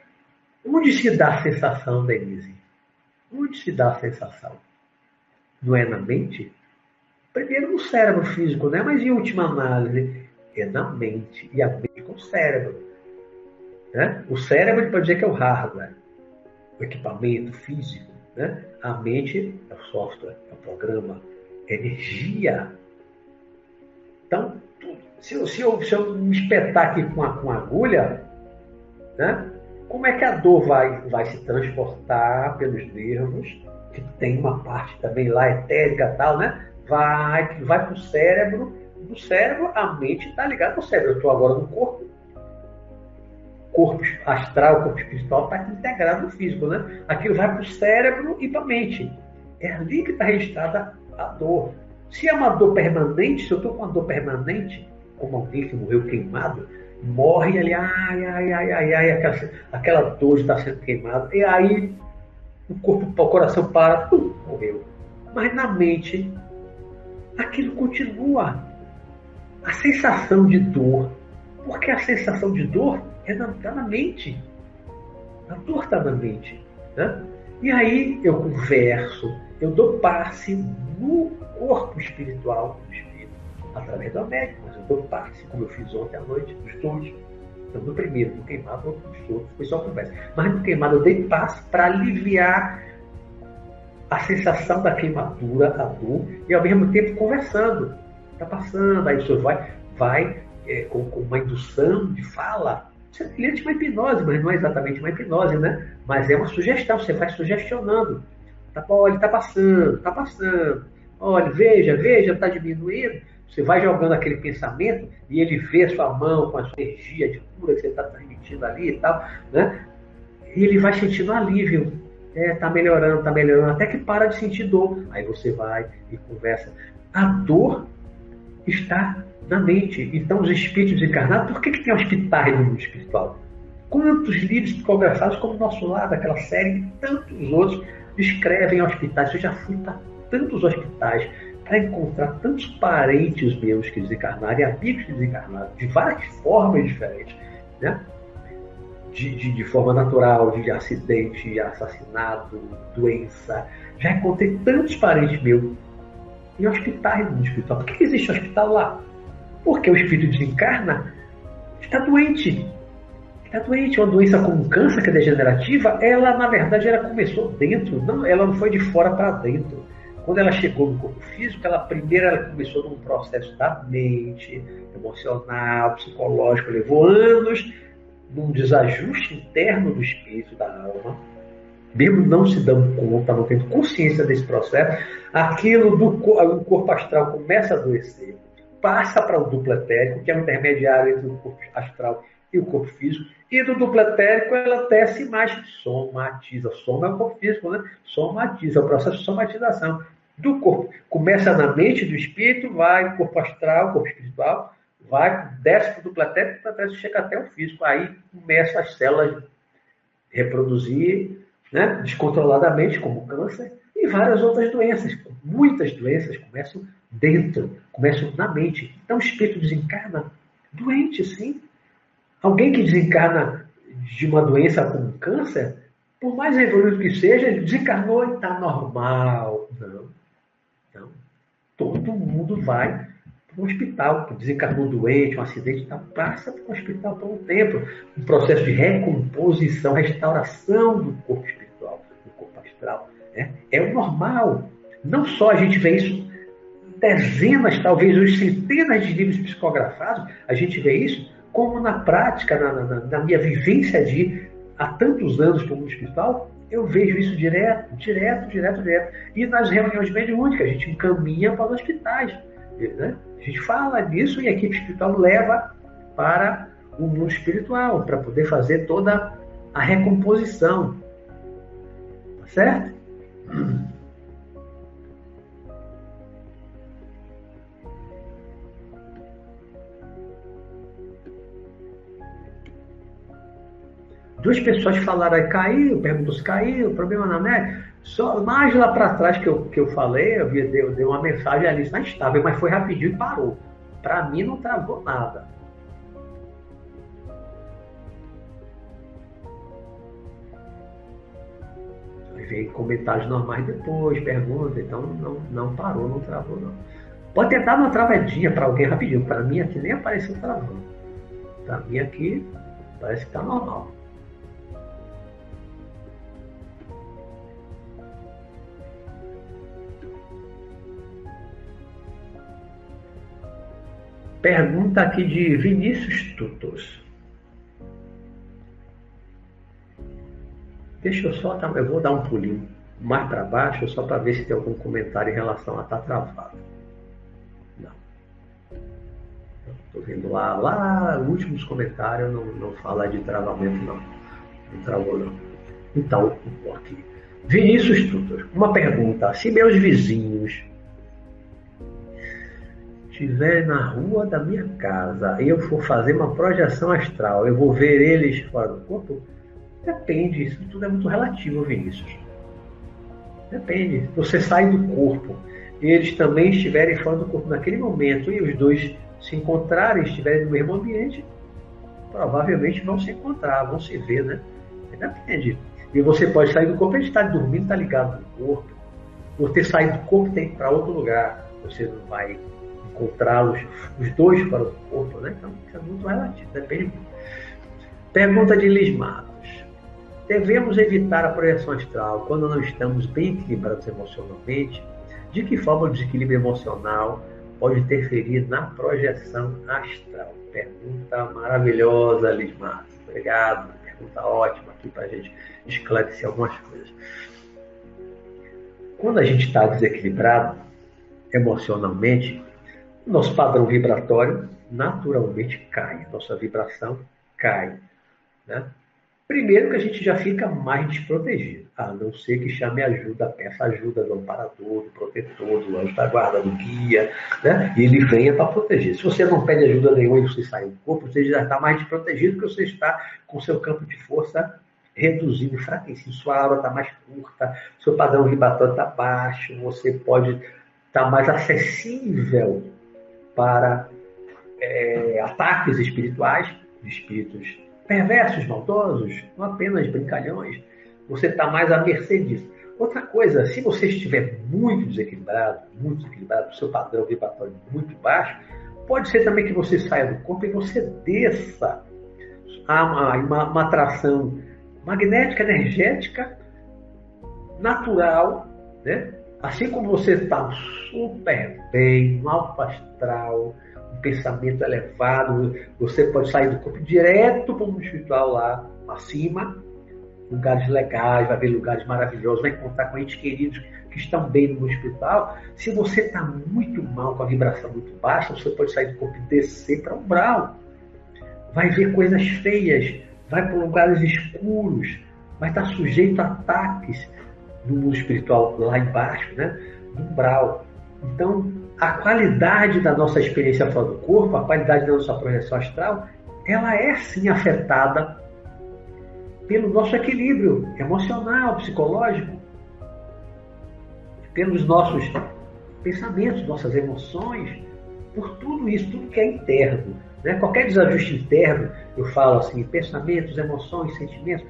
Onde se dá a sensação, Denise? Onde se dá a sensação? Não é na mente? Primeiro no cérebro físico, né? mas em última análise, é na mente. E a mente com o cérebro. Né? O cérebro pode dizer que é o hardware, o equipamento físico. Né? A mente é o software, é o programa, é energia. Então, se eu, se eu, se eu me espetar aqui com a, com a agulha, né? Como é que a dor vai, vai se transportar pelos nervos, que tem uma parte também lá etérica tal, né? Vai, vai para o cérebro, do cérebro a mente está ligada ao cérebro. Eu estou agora no corpo, corpo astral, corpo espiritual está integrado no físico, né? Aquilo vai para o cérebro e para a mente. É ali que está registrada a dor. Se é uma dor permanente, se eu estou com uma dor permanente, como alguém que morreu queimado, morre ali, ai, ai, ai, ai, ai, aquela, aquela dor está sendo queimada, e aí o corpo, o coração para, pum, morreu. Mas na mente, aquilo continua. A sensação de dor, porque a sensação de dor é na, na mente. A dor está na mente. Né? E aí eu converso, eu dou passe no corpo espiritual do espírito através do médico, mas eu dou passe, como eu fiz ontem à noite, dos dois. Então, no primeiro, no queimado, outro dos outros, foi só conversa. Mas no queimado eu dei passe para aliviar a sensação da queimadura, a dor, e ao mesmo tempo conversando. Está passando, aí o senhor vai, vai é, com, com, uma indução de fala. É cliente uma hipnose, mas não é exatamente uma hipnose, né? Mas é uma sugestão, você vai sugestionando. Tá, olha, está passando, está passando. Olha, veja, veja, está diminuindo. Você vai jogando aquele pensamento e ele vê a sua mão com a sua energia de cura que você está transmitindo ali e tal, né? E ele vai sentindo alívio. É, tá melhorando, tá melhorando, até que para de sentir dor. Aí você vai e conversa. A dor está na mente. Então, os espíritos encarnados, por que, que tem hospitais no mundo espiritual? Quantos livros psicografados, como o nosso lado, aquela série, e tantos outros, descrevem hospitais. Eu já fui para tantos hospitais para encontrar tantos parentes meus que desencarnaram e amigos que desencarnaram, de várias formas diferentes, né? De, de, de, forma natural, de acidente, assassinato, doença. Já encontrei tantos parentes meus em hospitais no hospital. Por que existe hospital lá? Porque o espírito desencarna, está doente. Está doente. Uma doença como câncer, que é degenerativa, ela, na verdade, ela começou dentro, não, ela não foi de fora para dentro. Quando ela chegou no corpo físico, ela primeiro ela começou num processo da mente, emocional, psicológico, levou anos num desajuste interno do espírito, da alma, mesmo não se dando conta, não tendo consciência desse processo, aquilo do corpo astral começa a adoecer, passa para o duplo etérico, que é o intermediário entre o corpo astral e o corpo físico, e do duplo etérico ela desce mais, somatiza. Soma é o corpo físico, né? Somatiza, é o processo de somatização do corpo. Começa na mente do espírito, vai corpo astral, corpo espiritual, vai, desce para o duplo etérico, até chega até o físico. Aí começa as células reproduzir né, descontroladamente, como câncer, e várias outras doenças. Muitas doenças começam dentro, começam na mente. Então o espírito desencarna doente, sim. Alguém que desencarna de uma doença como câncer, por mais evoluído que seja, desencarnou e está normal. Não. Não. Todo mundo vai para o hospital, desencarnou doente, um acidente, tá, passa para o hospital por um tempo. Um processo de recomposição, restauração do corpo espiritual, do corpo astral. Né? É o normal. Não só a gente vê isso dezenas, talvez os centenas de livros psicografados, a gente vê isso, como na prática, na, na, na minha vivência de há tantos anos como mundo espiritual, eu vejo isso direto, direto, direto, direto. E nas reuniões mediúnicas, a gente encaminha para os hospitais. Né? A gente fala disso e a equipe espiritual leva para o mundo espiritual, para poder fazer toda a recomposição. Tá certo? Duas pessoas falaram aí, caiu, perguntou se caiu, problema na net. Só, mais lá para trás que eu, que eu falei, eu dei, dei uma mensagem ali, está estável, mas foi rapidinho e parou. Para mim não travou nada. Veio comentários normais depois, perguntas, então não, não parou, não travou não. Pode ter dado uma travadinha para alguém rapidinho, para mim aqui nem apareceu travando. Para mim aqui parece que está normal. Pergunta aqui de Vinícius Tutos. Deixa eu só, eu vou dar um pulinho mais para baixo só para ver se tem algum comentário em relação a tá travado. Não. Estou vendo lá, lá, últimos comentários não, não fala de travamento não. Não travou não. Então, aqui. Vinícius Tutos, uma pergunta. Se meus vizinhos estiver na rua da minha casa e eu for fazer uma projeção astral, eu vou ver eles fora do corpo? Depende, isso tudo é muito relativo, Vinícius. Depende. Você sai do corpo e eles também estiverem fora do corpo naquele momento e os dois se encontrarem, estiverem no mesmo ambiente, provavelmente vão se encontrar, vão se ver, né? Depende. E você pode sair do corpo, ele está dormindo, está ligado no corpo. Por ter saído do corpo, tem para outro lugar. Você não vai encontrá-los, os dois para o corpo, né? Então, isso é muito relativo, depende. Pergunta de Liz Matos. Devemos evitar a projeção astral quando não estamos bem equilibrados emocionalmente? De que forma o desequilíbrio emocional pode interferir na projeção astral? Pergunta maravilhosa, Liz Matos. Obrigado. Pergunta ótima aqui para a gente esclarecer algumas coisas. Quando a gente está desequilibrado emocionalmente, nosso padrão vibratório naturalmente cai, nossa vibração cai. Né? Primeiro que a gente já fica mais desprotegido, a não ser que chame ajuda, peça ajuda do amparador, do protetor, do anjo da guarda, do guia, né? e ele venha para proteger. Se você não pede ajuda nenhuma e você sai do corpo, você já está mais desprotegido porque você está com seu campo de força reduzido, enfraquecido, sua aura está mais curta, seu padrão vibratório está baixo, você pode está mais acessível para é, ataques espirituais, espíritos perversos, maldosos, não apenas brincalhões. Você está mais à mercê disso. Outra coisa, se você estiver muito desequilibrado, muito desequilibrado, o seu padrão vibratório muito baixo, pode ser também que você saia do corpo e você desça a uma, uma, uma atração magnética, energética, natural, né? Assim como você está super bem, um alto astral, um pensamento elevado, você pode sair do corpo direto para o mundo espiritual lá acima, lugares legais, vai ver lugares maravilhosos, vai encontrar com entes queridos que estão bem no mundo espiritual. Se você está muito mal, com a vibração muito baixa, você pode sair do corpo e descer para o umbral. Vai ver coisas feias, vai para lugares escuros, vai estar sujeito a ataques no mundo espiritual lá embaixo, né? no umbral. Então, a qualidade da nossa experiência fora do corpo, a qualidade da nossa projeção astral, ela é sim afetada pelo nosso equilíbrio emocional, psicológico, pelos nossos pensamentos, nossas emoções, por tudo isso, tudo que é interno. Né? Qualquer desajuste interno, eu falo assim, pensamentos, emoções, sentimentos,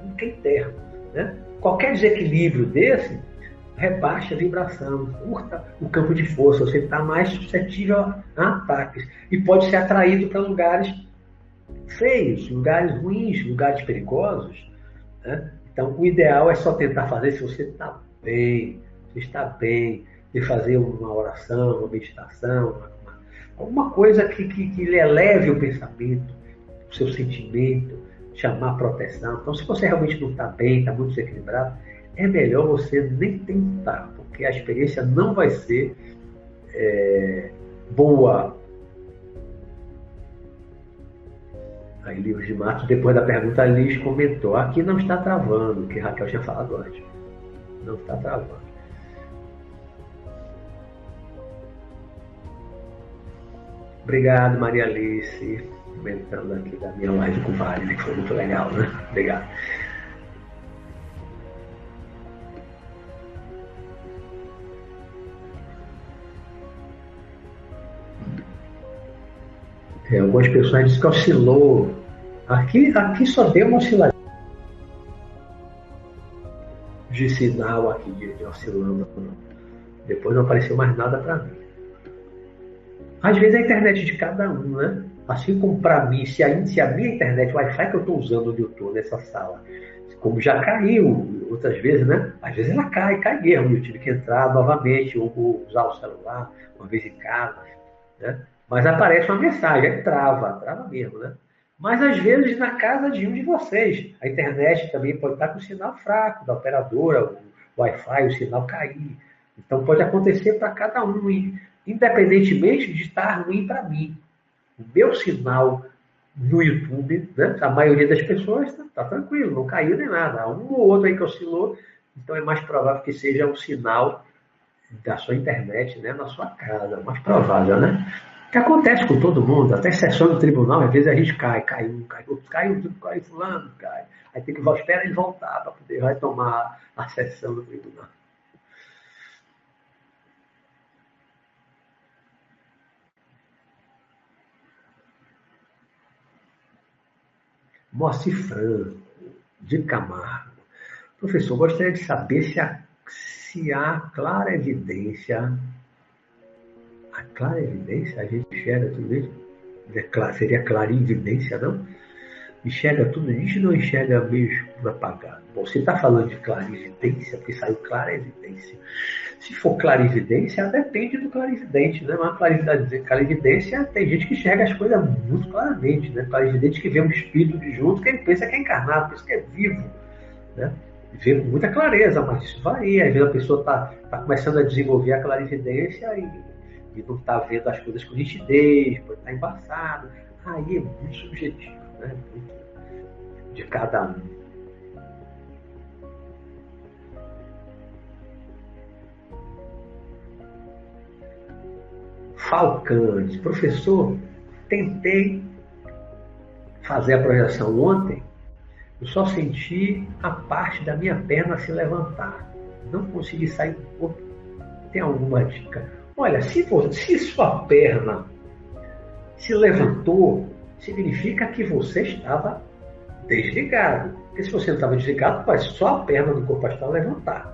tudo que é interno. Né? Qualquer desequilíbrio desse rebaixa a vibração, curta o campo de força, você está mais suscetível a ataques e pode ser atraído para lugares feios, lugares ruins, lugares perigosos. Né? Então, o ideal é só tentar fazer se você está bem, se está bem, de fazer uma oração, uma meditação, uma, alguma coisa que, que, que eleve o pensamento, o seu sentimento, chamar proteção. Então, se você realmente não está bem, está muito desequilibrado, é melhor você nem tentar, porque a experiência não vai ser é, boa Aí Livros de Matos, depois da pergunta, Liz comentou, aqui não está travando, que Raquel tinha falado antes. Não está travando. Obrigado, Maria Alice, comentando aqui da minha live com o Wagner, que foi muito legal, né? Obrigado. É, algumas pessoas dizem que oscilou. Aqui, aqui só deu uma oscilação de sinal aqui, de, de oscilando. Depois não apareceu mais nada para mim. Às vezes a internet de cada um, né? Assim como para mim, se a, se a minha internet, o Wi-Fi que eu estou usando onde eu estou, nessa sala, como já caiu outras vezes, né? Às vezes ela cai, cai mesmo. Eu tive que entrar novamente, ou usar o celular, uma vez em casa, né? Mas aparece uma mensagem, aí trava, trava mesmo, né? Mas às vezes na casa de um de vocês. A internet também pode estar com sinal fraco da operadora, o Wi-Fi, o sinal cair. Então pode acontecer para cada um, independentemente de estar ruim para mim. O meu sinal no YouTube, né? a maioria das pessoas está tá tranquilo, não caiu nem nada. Há um ou outro aí que oscilou, então é mais provável que seja um sinal da sua internet né? na sua casa, mais provável, né? que acontece com todo mundo, até sessão do tribunal, às vezes a gente cai, cai um, cai outro, cai um, cai fulano, cai. Aí tem que esperar ele voltar para poder retomar a sessão do tribunal. Moacir Franco, de Camargo. Professor, gostaria de saber se há, se há clara evidência a clara evidência, a gente enxerga tudo isso, é seria clara evidência, não? Enxerga tudo isso e não enxerga mesmo apagado. Bom, você está falando de clara evidência, porque saiu clara evidência. Se for clara evidência, depende do clarividente, né? Mas clara evidência tem gente que enxerga as coisas muito claramente, né? Clarividente que vê um espírito de junto que ele pensa que é encarnado, pensa que é vivo, né? Vê com muita clareza, mas isso varia. Às vezes a pessoa está tá começando a desenvolver a clarividência e e não está vendo as coisas com nitidez, pode estar tá embaçado. Aí é muito subjetivo, né? De cada um. Falcães, professor, tentei fazer a projeção ontem, eu só senti a parte da minha perna se levantar. Não consegui sair do corpo tem alguma dica? Olha, se, se sua perna se levantou, significa que você estava desligado. Porque se você não estava desligado, vai só a perna do corpo astral levantar.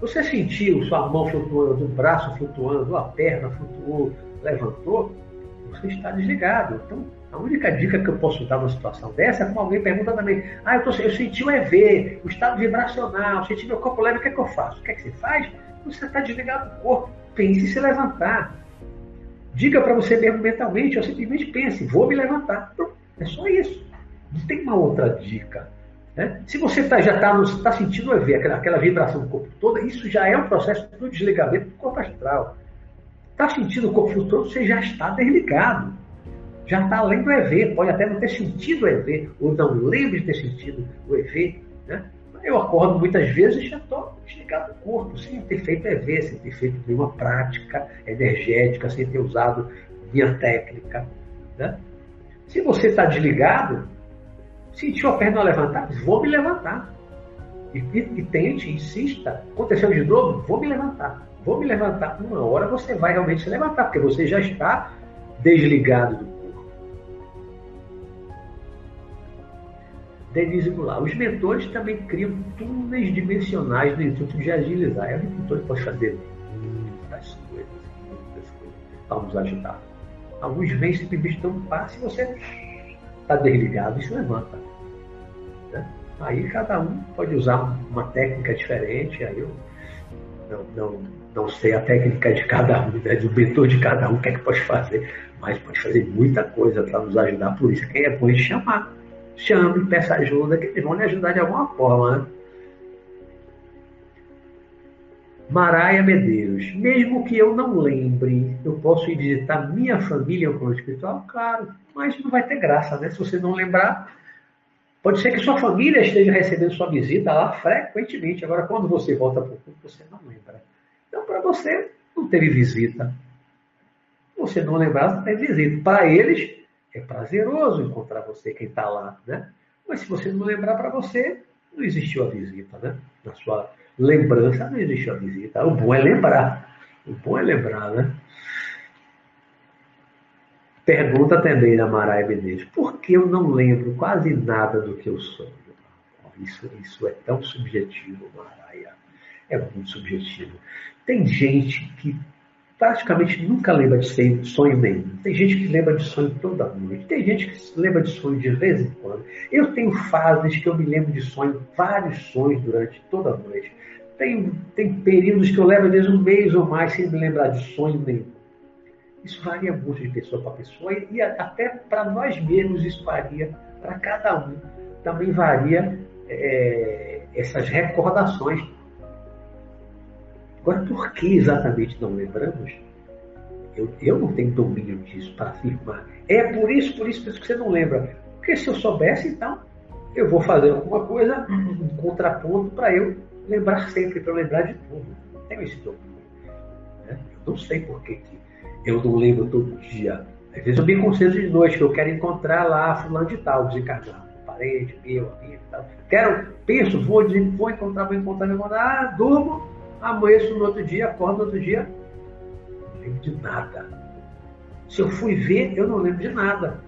Você sentiu sua mão flutuando, o braço flutuando, a perna flutuou, levantou, você está desligado. Então, a única dica que eu posso dar numa situação dessa é como alguém pergunta também: Ah, eu, tô, eu senti o EV, o estado vibracional, senti meu corpo leve, o que é que eu faço? O que é que você faz? Você está desligado do corpo. Pense em se levantar. Diga para você mesmo mentalmente, ou simplesmente pense: Vou me levantar. É só isso. Não tem uma outra dica. Né? Se você tá, já está tá sentindo aquela, aquela vibração do corpo todo, isso já é um processo do desligamento do corpo astral. Está sentindo o corpo todo, você já está desligado. Já está além do EV, pode até não ter sentido o EV, ou não lembre de ter sentido o EV. Né? Eu acordo muitas vezes já estou desligado do corpo, sem ter feito EV, sem ter feito nenhuma prática energética, sem ter usado minha técnica. Né? Se você está desligado, Sentiu a perna levantar? Vou me levantar. E, e, e, tente, insista. Aconteceu de novo? Vou me levantar. Vou me levantar. Uma hora você vai realmente se levantar, porque você já está desligado do Goulart. Os mentores também criam túneis dimensionais no intuito de agilizar. É um mentor que pode fazer muitas coisas, muitas coisas para nos ajudar. Alguns vêm simplesmente dão um passo e você está desligado e se levanta. Né? Aí cada um pode usar uma técnica diferente, aí eu não, não, não sei a técnica de cada um, né? do mentor de cada um, o que é que pode fazer, mas pode fazer muita coisa para nos ajudar, por isso que é bom chamar. Chame, peça ajuda, que eles vão lhe ajudar de alguma forma. Né? Maraia Medeiros, mesmo que eu não lembre, eu posso ir visitar minha família no plano espiritual? Claro, mas não vai ter graça, né? Se você não lembrar, pode ser que sua família esteja recebendo sua visita lá frequentemente. Agora, quando você volta para o corpo, você não lembra. Então, para você, não teve visita. Você não lembrar, não teve visita. Para eles, é prazeroso encontrar você, quem está lá, né? Mas se você não lembrar para você, não existiu a visita, né? Na sua lembrança não existiu a visita. O bom é lembrar. O bom é lembrar, né? Pergunta também da Maraia Menezes, por que eu não lembro quase nada do que eu sonho? Isso, isso é tão subjetivo, Maraia. É muito subjetivo. Tem gente que praticamente nunca lembra de sonho nenhum. Tem gente que lembra de sonho toda noite. Tem gente que lembra de sonho de vez em quando. Eu tenho fases que eu me lembro de sonho, vários sonhos durante toda a noite. Tem, tem períodos que eu levo vezes um mês ou mais sem me lembrar de sonho nenhum. Isso varia muito de pessoa para pessoa e até para nós mesmos isso varia para cada um. Também varia é, essas recordações. Agora, por que exatamente não lembramos? Eu, eu não tenho domínio disso para afirmar. É por isso, por isso, por isso que você não lembra. Porque se eu soubesse, então, eu vou fazer alguma coisa, um contraponto para eu lembrar sempre, para eu lembrar de tudo. Não tenho esse domínio. Né? Eu não sei por que, que eu não lembro todo dia. Às vezes eu me concentro de noite, que eu quero encontrar lá fulano de tal, desencarnado, parente, meu, amigo e tal. Quero, penso, vou, vou encontrar, vou encontrar, vou encontrar, ah, durmo, amanheço no outro dia, acordo no outro dia, não lembro de nada. Se eu fui ver, eu não lembro de nada.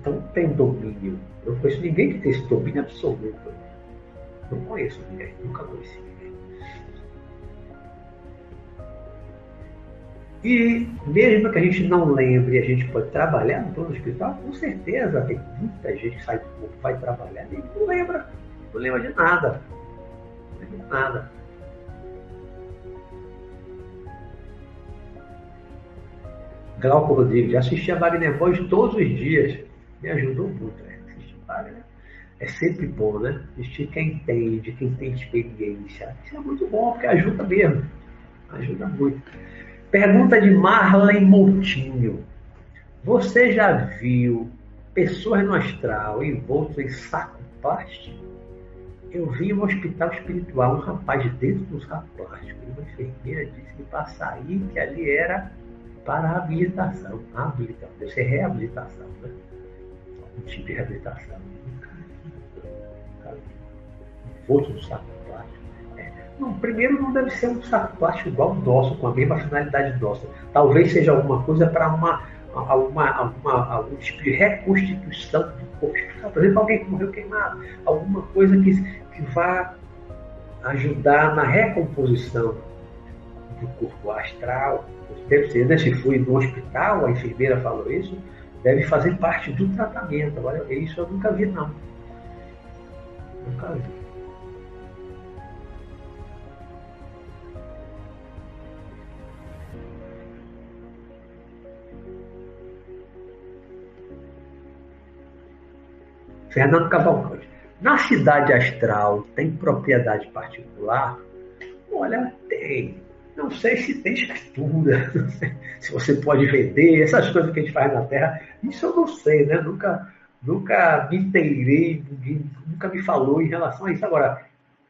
Então tem domínio. Eu não conheço ninguém que tem esse domínio absoluto. Não conheço ninguém, nunca conheci ninguém. E mesmo que a gente não lembre, a gente pode trabalhar no plano espiritual, com certeza tem muita gente que sai do corpo, vai trabalhar e não lembra, não lembra de nada. Não lembra de nada. Glauco Rodrigues, a Wagner Voz todos os dias. Me ajudou muito. Né? Assistir é sempre bom, né? Assistir quem entende, quem tem experiência. Isso é muito bom, porque ajuda mesmo. Ajuda muito. Pergunta de Marlene Moutinho. Você já viu pessoas no astral envoltas em saco plástico? Eu vi um hospital espiritual, um rapaz dentro do saco plástico. Uma enfermeira disse para sair que ali era para a habilitação. A habilitação, deve ser reabilitação, né? Um tipo de reabilitação. Envolto no saco plástico. É. Não, primeiro, não deve ser um saco plástico igual o nosso, com a mesma finalidade nossa. Talvez seja alguma coisa para uma, alguma, alguma, algum tipo de reconstituição do corpo. Por exemplo, alguém que morreu queimado. Alguma coisa que, que vá ajudar na recomposição do corpo astral. Deve ser, né? se foi no hospital, a enfermeira falou isso, deve fazer parte do tratamento. Agora, isso eu nunca vi, não. Nunca vi. Fernando Cavalcante. Na cidade astral tem propriedade particular? Olha, tem. Não sei se tem escritura, se você pode vender, essas coisas que a gente faz na Terra, isso eu não sei, né? Nunca, nunca me inteirei, nunca me falou em relação a isso. Agora,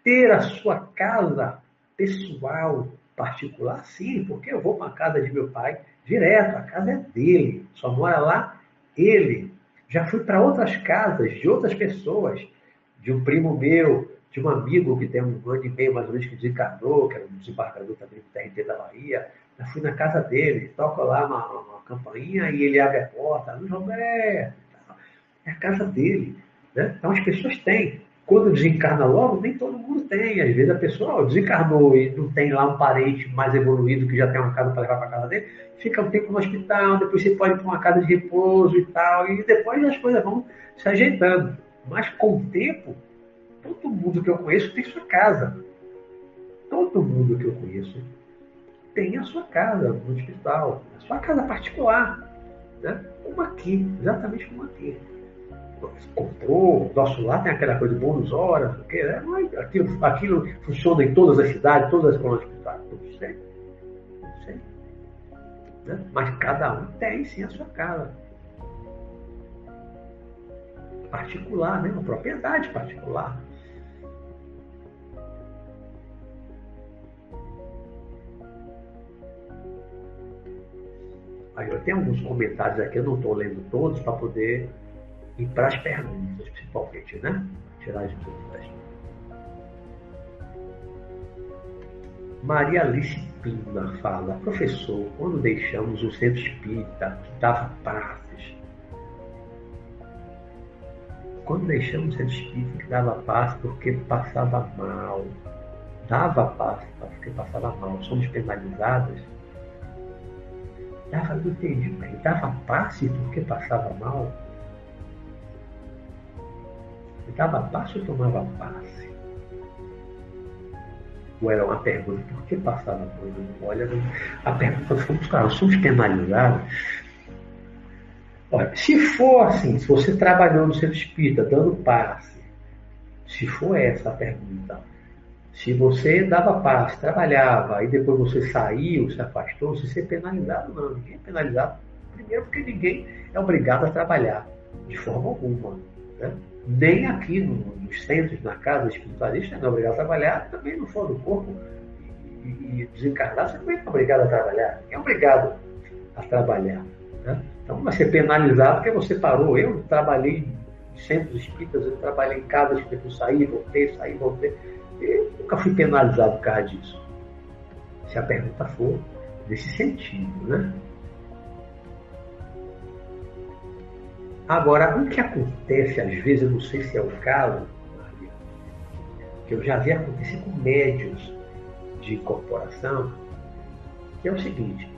ter a sua casa pessoal, particular, sim, porque eu vou para a casa de meu pai direto, a casa é dele, só mora lá ele. Já fui para outras casas de outras pessoas, de um primo meu, de um amigo que tem um ano e meio mais ou menos que desencarnou, que era um desembarcador também do TRT da Bahia. Eu fui na casa dele, toco lá uma, uma campainha e ele abre a porta, Luiz Roberto. É a casa dele. Né? Então as pessoas têm. Quando desencarna logo, nem todo mundo tem. Às vezes a pessoa desencarnou e não tem lá um parente mais evoluído que já tem uma casa para levar para casa dele, fica um tempo no hospital, depois você pode ir para uma casa de repouso e tal, e depois as coisas vão se ajeitando. Mas com o tempo, todo mundo que eu conheço tem sua casa. Todo mundo que eu conheço tem a sua casa no hospital, a sua casa particular. Né? Como aqui, exatamente como aqui. Comprou, nosso lar tem aquela coisa de bônus horas, porque, né? aquilo, aquilo funciona em todas as cidades, todas as colônias hospitais. Não sei. Não sei. Né? Mas cada um tem sim a sua casa particular, né? uma propriedade particular. Eu tenho alguns comentários aqui, eu não estou lendo todos para poder ir para as perguntas, principalmente, né? Tirar as dúvidas. Maria Alice Pina fala, professor, quando deixamos o centro espírita que dava passes, quando deixamos o centro espírita que dava paz porque passava mal, dava paz porque passava mal, somos penalizadas, Dava, não entendi, ele dava passe porque passava mal? Ele dava passe ou tomava passe? Ou era uma pergunta, por que passava mal? Olha, a pergunta foi, claro, somos penalizados? Olha, se for assim, se você trabalhou no centro espírita dando passe, se for essa a pergunta, se você dava paz, trabalhava e depois você saiu, se afastou, você ser penalizado, não. Ninguém é penalizado. Primeiro porque ninguém é obrigado a trabalhar de forma alguma. Né? Nem aqui no, nos centros, na casa espiritualista, não é obrigado a trabalhar, também no fora do corpo e, desencarnar, você também é obrigado a trabalhar. Ninguém é obrigado a trabalhar. Né? Então vai ser penalizado porque você parou. Eu trabalhei em centros espíritas, eu trabalhei em casas que eu saí, voltei, saí, voltei eu nunca fui penalizado por causa disso. Se a pergunta for nesse sentido, né? Agora, o que acontece, às vezes, eu não sei se é o caso, Maria, que eu já vi acontecer com médios de corporação, que é o seguinte,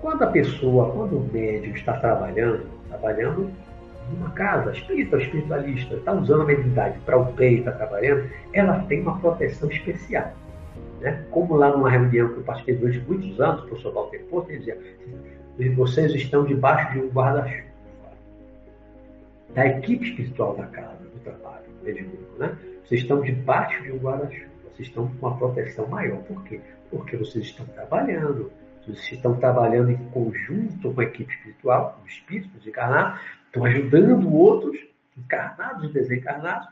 quando a pessoa, quando o médium está trabalhando, trabalhando numa casa espírita ou espiritualista, está usando a mediunidade para o bem, está trabalhando, ela tem uma proteção especial. Né? Como lá numa reunião que eu participei durante muitos anos, o professor Walter Porto, ele dizia, vocês estão debaixo de um guarda-chuva da equipe espiritual da casa, do trabalho, mediúnico, né? Vocês estão debaixo de um guarda-chuva, vocês estão com uma proteção maior. Por quê? Porque vocês estão trabalhando, vocês estão trabalhando em conjunto com a equipe espiritual, os espíritos encarnados, estão ajudando outros, encarnados e desencarnados.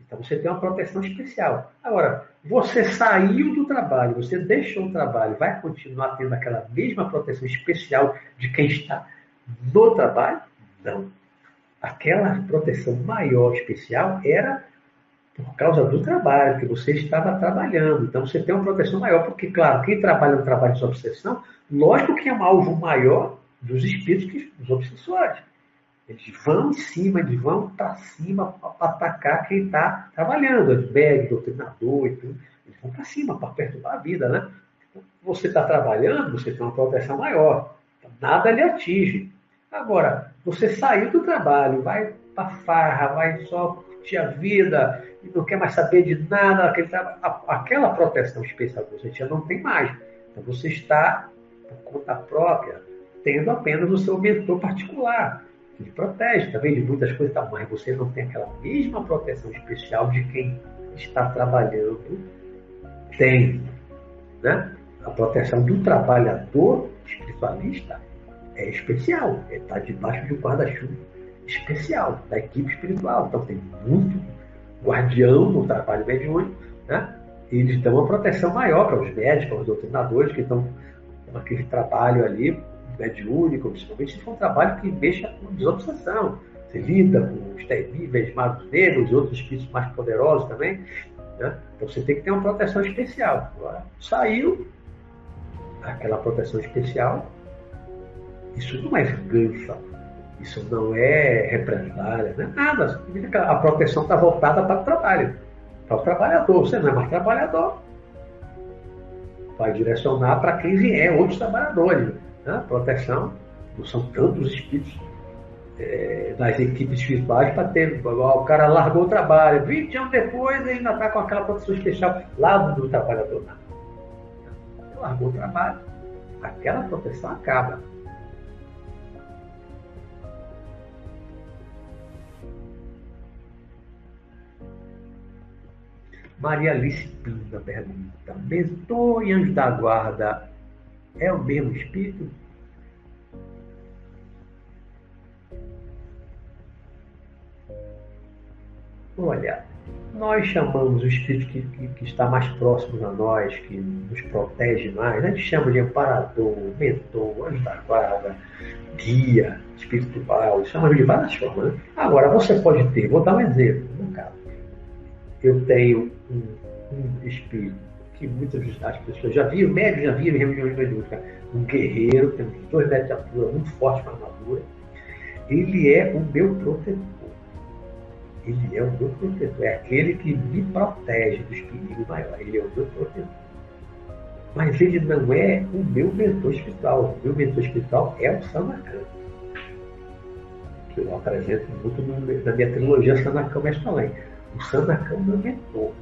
Então você tem uma proteção especial. Agora, você saiu do trabalho, você deixou o trabalho, vai continuar tendo aquela mesma proteção especial de quem está no trabalho? Não. Aquela proteção maior, especial, era por causa do trabalho, que você estava trabalhando. Então você tem uma proteção maior, porque, claro, quem trabalha no trabalho de obsessão, lógico que é um alvo maior dos espíritos que dos obsessores. Eles vão em cima, eles vão para cima para atacar quem está trabalhando, médicos, doutrinador e tudo. Eles vão para cima para perturbar a vida, né? Então, você está trabalhando, você tem uma proteção maior. Então, nada lhe atinge. Agora, você saiu do trabalho, vai para farra, vai só curtir a vida e não quer mais saber de nada, aquele, aquela proteção especial que você tinha não tem mais. Então você está, por conta própria, tendo apenas o seu mentor particular, lhe protege também de muitas coisas, tá? mas você não tem aquela mesma proteção especial de quem está trabalhando tem. Né? A proteção do trabalhador espiritualista é especial, está debaixo de um guarda-chuva especial da equipe espiritual. Então tem muito guardião no trabalho mediúnico, né? eles dão uma proteção maior para os médicos, para os doutrinadores que estão naquele trabalho ali mediúnico, principalmente se for um trabalho que mexa com desobsessão. Você lida com os terríveis magos negros e outros espíritos mais poderosos também. Né? Então você tem que ter uma proteção especial. Agora, saiu aquela proteção especial, isso não é vingança, isso não é represália, não é nada. A proteção está voltada para o trabalho, para o trabalhador. Você não é mais trabalhador. Vai direcionar para quem vier, outros trabalhadores. Né? Proteção, não são tantos espíritos é, nas equipes espirituais para ter. O cara largou o trabalho, 20 anos depois ainda está com aquela proteção especial lá do trabalhador. Largou o trabalho, aquela proteção acaba. Maria Alice Pinda pergunta: Mentor e anjo da guarda é o mesmo espírito? Olha, nós chamamos o espírito que, que, que, está mais próximo a nós, que nos protege mais, né? a gente chama de amparador, mentor, anjo da guarda, guia espiritual, chamamos de várias formas. Né? Agora, você pode ter, vou dar um exemplo, no caso eu tenho um, um espírito que muitas das pessoas já viram, médios já viram em reuniões mediúnicas, um guerreiro, tem uns dois metros de altura, muito forte com armadura. Ele é o meu protetor. Ele é o meu protetor. É aquele que me protege dos perigos maiores. Ele é o meu protetor. Mas ele não é o meu mentor espiritual. O meu mentor espiritual é o Sanacan. Que eu apresento muito na minha trilogia Sanacan Mestre Além o Sandakan é meu mentor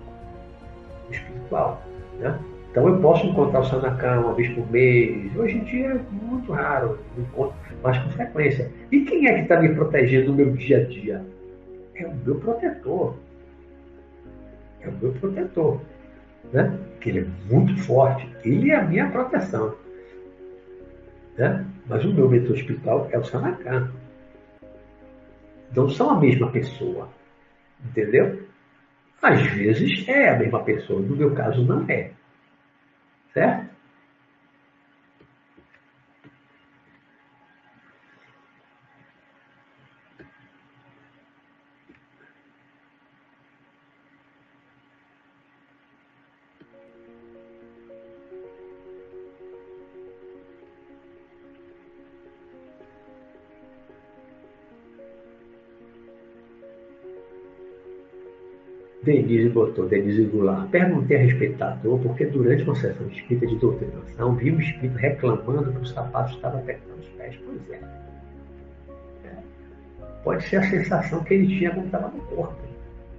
espiritual. Né? Então eu posso encontrar o Sandakan uma vez por mês. Hoje em dia é muito raro, eu encontro com frequência. E quem é que está me protegendo no meu dia a dia? É o meu protetor. É o meu protetor. Né? Que ele é muito forte. Ele é a minha proteção. Né? Mas o meu mentor espiritual é o Sanakan. Não são a mesma pessoa. Entendeu? Às vezes é a mesma pessoa, no meu caso não é. Certo? Denise botou, Denise Goulart. Perguntei a respeitador porque durante uma sessão de espírita de doutrinação vi um espírito reclamando que o sapato estava apertando os pés. Pois é. é. Pode ser a sensação que ele tinha quando estava no corpo.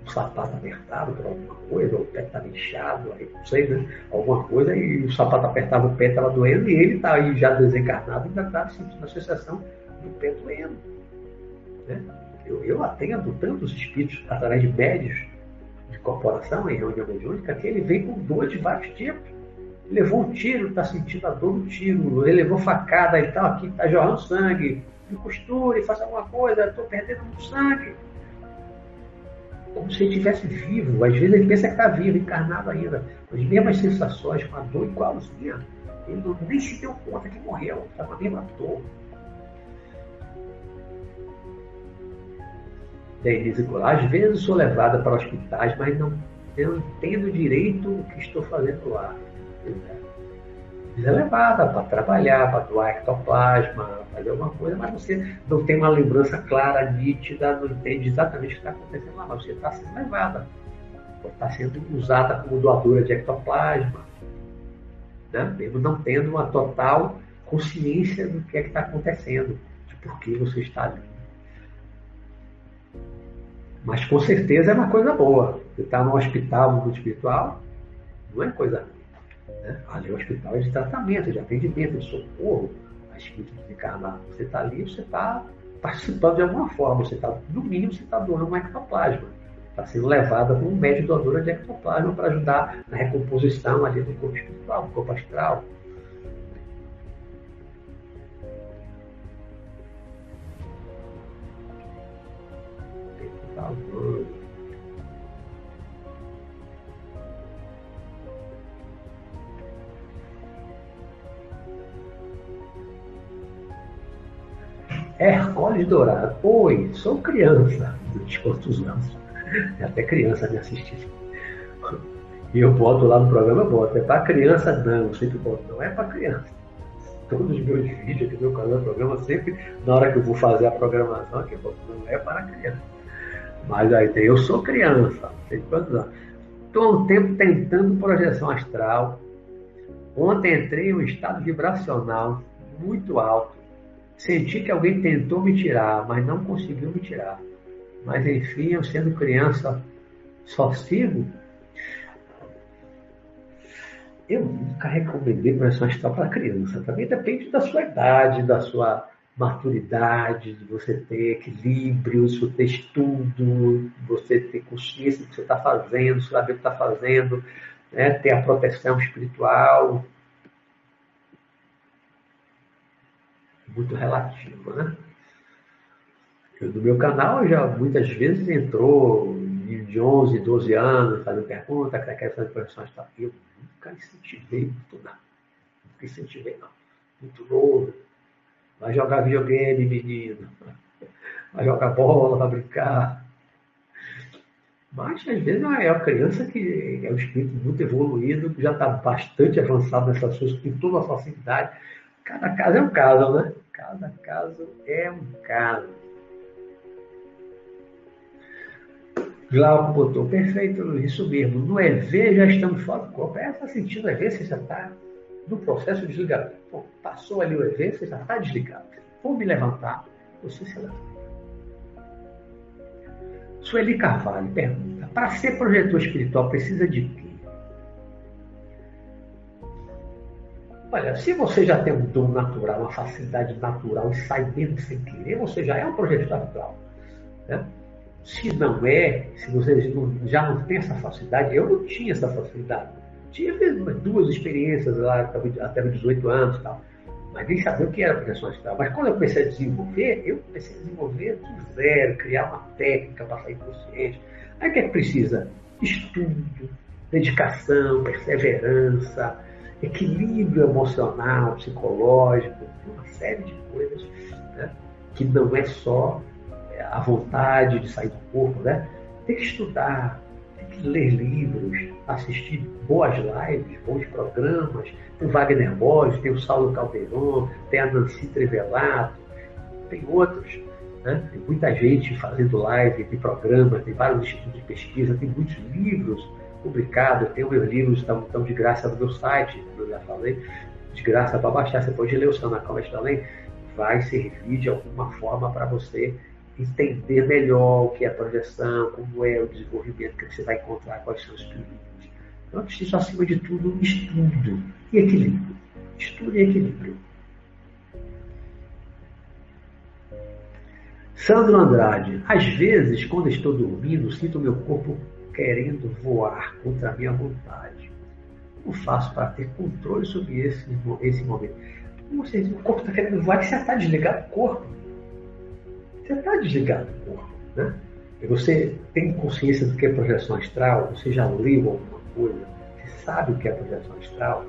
O sapato apertado por alguma coisa, ou o pé estava inchado, aí, não sei, né? Alguma coisa, e o sapato apertava o pé, estava doendo, e ele está aí já desencarnado, ainda estava sentindo a sensação do pé doendo. Né? Eu, eu atendo tantos espíritos através de médios de corporação em reunião mediúnica que ele vem com dor de vários tipos. Levou um tiro, está sentindo a dor do tiro, ele levou facada e tal, aqui está jorrando sangue. Me costure, faça alguma coisa, estou perdendo muito sangue. Como se ele estivesse vivo. Às vezes ele pensa que está vivo, encarnado ainda. As mesmas sensações, com a dor igualzinha. Ele nem se deu conta que morreu, está com a mesma dor. Denise Goulart, às vezes sou levada para hospitais, mas não, entendo direito o que estou fazendo lá. É levada para trabalhar, para doar ectoplasma, fazer alguma coisa, mas você não tem uma lembrança clara, nítida, não entende exatamente o que está acontecendo lá, mas você está sendo levada, está sendo usada como doadora de ectoplasma, né? mesmo não tendo uma total consciência do que é que está acontecendo, de por que você está ali. Mas com certeza é uma coisa boa. Você está no hospital, mundo espiritual, não é coisa ruim. Né? Ali é hospital de tratamento, de atendimento, de socorro a espírito desencarnado. Você está ali, você está participando de alguma forma. Você está, no mínimo, você está doando um ectoplasma. Está sendo levada como um médio doadora de ectoplasma para ajudar na recomposição ali do corpo espiritual, do corpo astral. Hércules Dourado. Oi, sou criança. De quantos anos? Até criança me assistir. E eu boto lá no programa, eu boto. É para criança? Não, sempre boto. Não é para criança. Todos os meus vídeos aqui no meu canal, programa, sempre, na hora que eu vou fazer a programação, aqui, eu boto, não é para criança. Mas aí tem, eu sou criança, sei quantos anos. Estou um tempo tentando projeção astral. Ontem entrei em um estado vibracional muito alto. Senti que alguém tentou me tirar, mas não conseguiu me tirar. Mas enfim, eu sendo criança, só sigo. Eu nunca recomendei projeção astral para criança. Também depende da sua idade, da sua maturidade, de você ter equilíbrio, de você ter estudo, você ter consciência do que você está fazendo, saber o que está fazendo, né? ter a proteção espiritual. Muito relativo, né? No meu canal já muitas vezes entrou de 11, 12 anos, fazendo pergunta, quer fazer profissão de Eu nunca incentivei muito, não. Nunca incentivei, não. Muito novo Vai jogar videogame, menino. Vai jogar bola, vai brincar. Mas às vezes é uma criança que é um espírito muito evoluído, que já está bastante avançado nessas coisas, com toda a facilidade. Cada caso é um caso, né? Cada caso é um caso. Glauco botou, perfeito, isso mesmo. No EV já estamos fora do corpo. É, essa sentindo EV, você já está no processo de desligamento. Bom, passou ali o evento, você já está desligado. Vou me levantar, você se levanta. Sueli Carvalho pergunta: para ser projetor espiritual precisa de quê? Olha, se você já tem um dom natural, uma facilidade natural e sai mesmo sem querer, você já é um projetor astral. Né? Se não é, se você já não tem essa facilidade, eu não tinha essa facilidade. Tive duas experiências lá, até os 18 anos e tal. Mas nem sabia o que era projeção astral. Mas quando eu comecei a desenvolver, eu comecei a desenvolver do zero, criar uma técnica para sair consciente. Aí o que é que precisa? Estudo, dedicação, perseverança, equilíbrio emocional, psicológico, uma série de coisas né? que não é só é, a vontade de sair do corpo, né? Tem que estudar, ler livros, assistir boas lives, bons programas. Tem o Wagner Borges, tem o Saulo Calderon, tem a Nancy Trevelato, tem outros. Né? Tem muita gente fazendo live, tem programas, tem vários institutos de pesquisa, tem muitos livros publicados. Tem meus livros estão, estão de graça no meu site, como eu já falei, de graça para baixar. Você pode ler o Sanacalma também. Vai servir de alguma forma para você entender melhor o que é a projeção, como é o desenvolvimento que você vai encontrar, quais são os perigos. Então, é preciso, acima de tudo, estudo e equilíbrio. Estudo e equilíbrio. Sandro Andrade, às vezes, quando estou dormindo, sinto meu corpo querendo voar contra a minha vontade. Como faço para ter controle sobre esse, esse momento? Você, o corpo está querendo voar, você está desligado do corpo você está desligado do corpo. Né? Você tem consciência do que é projeção astral? Você já leu alguma coisa? Você sabe o que é projeção astral?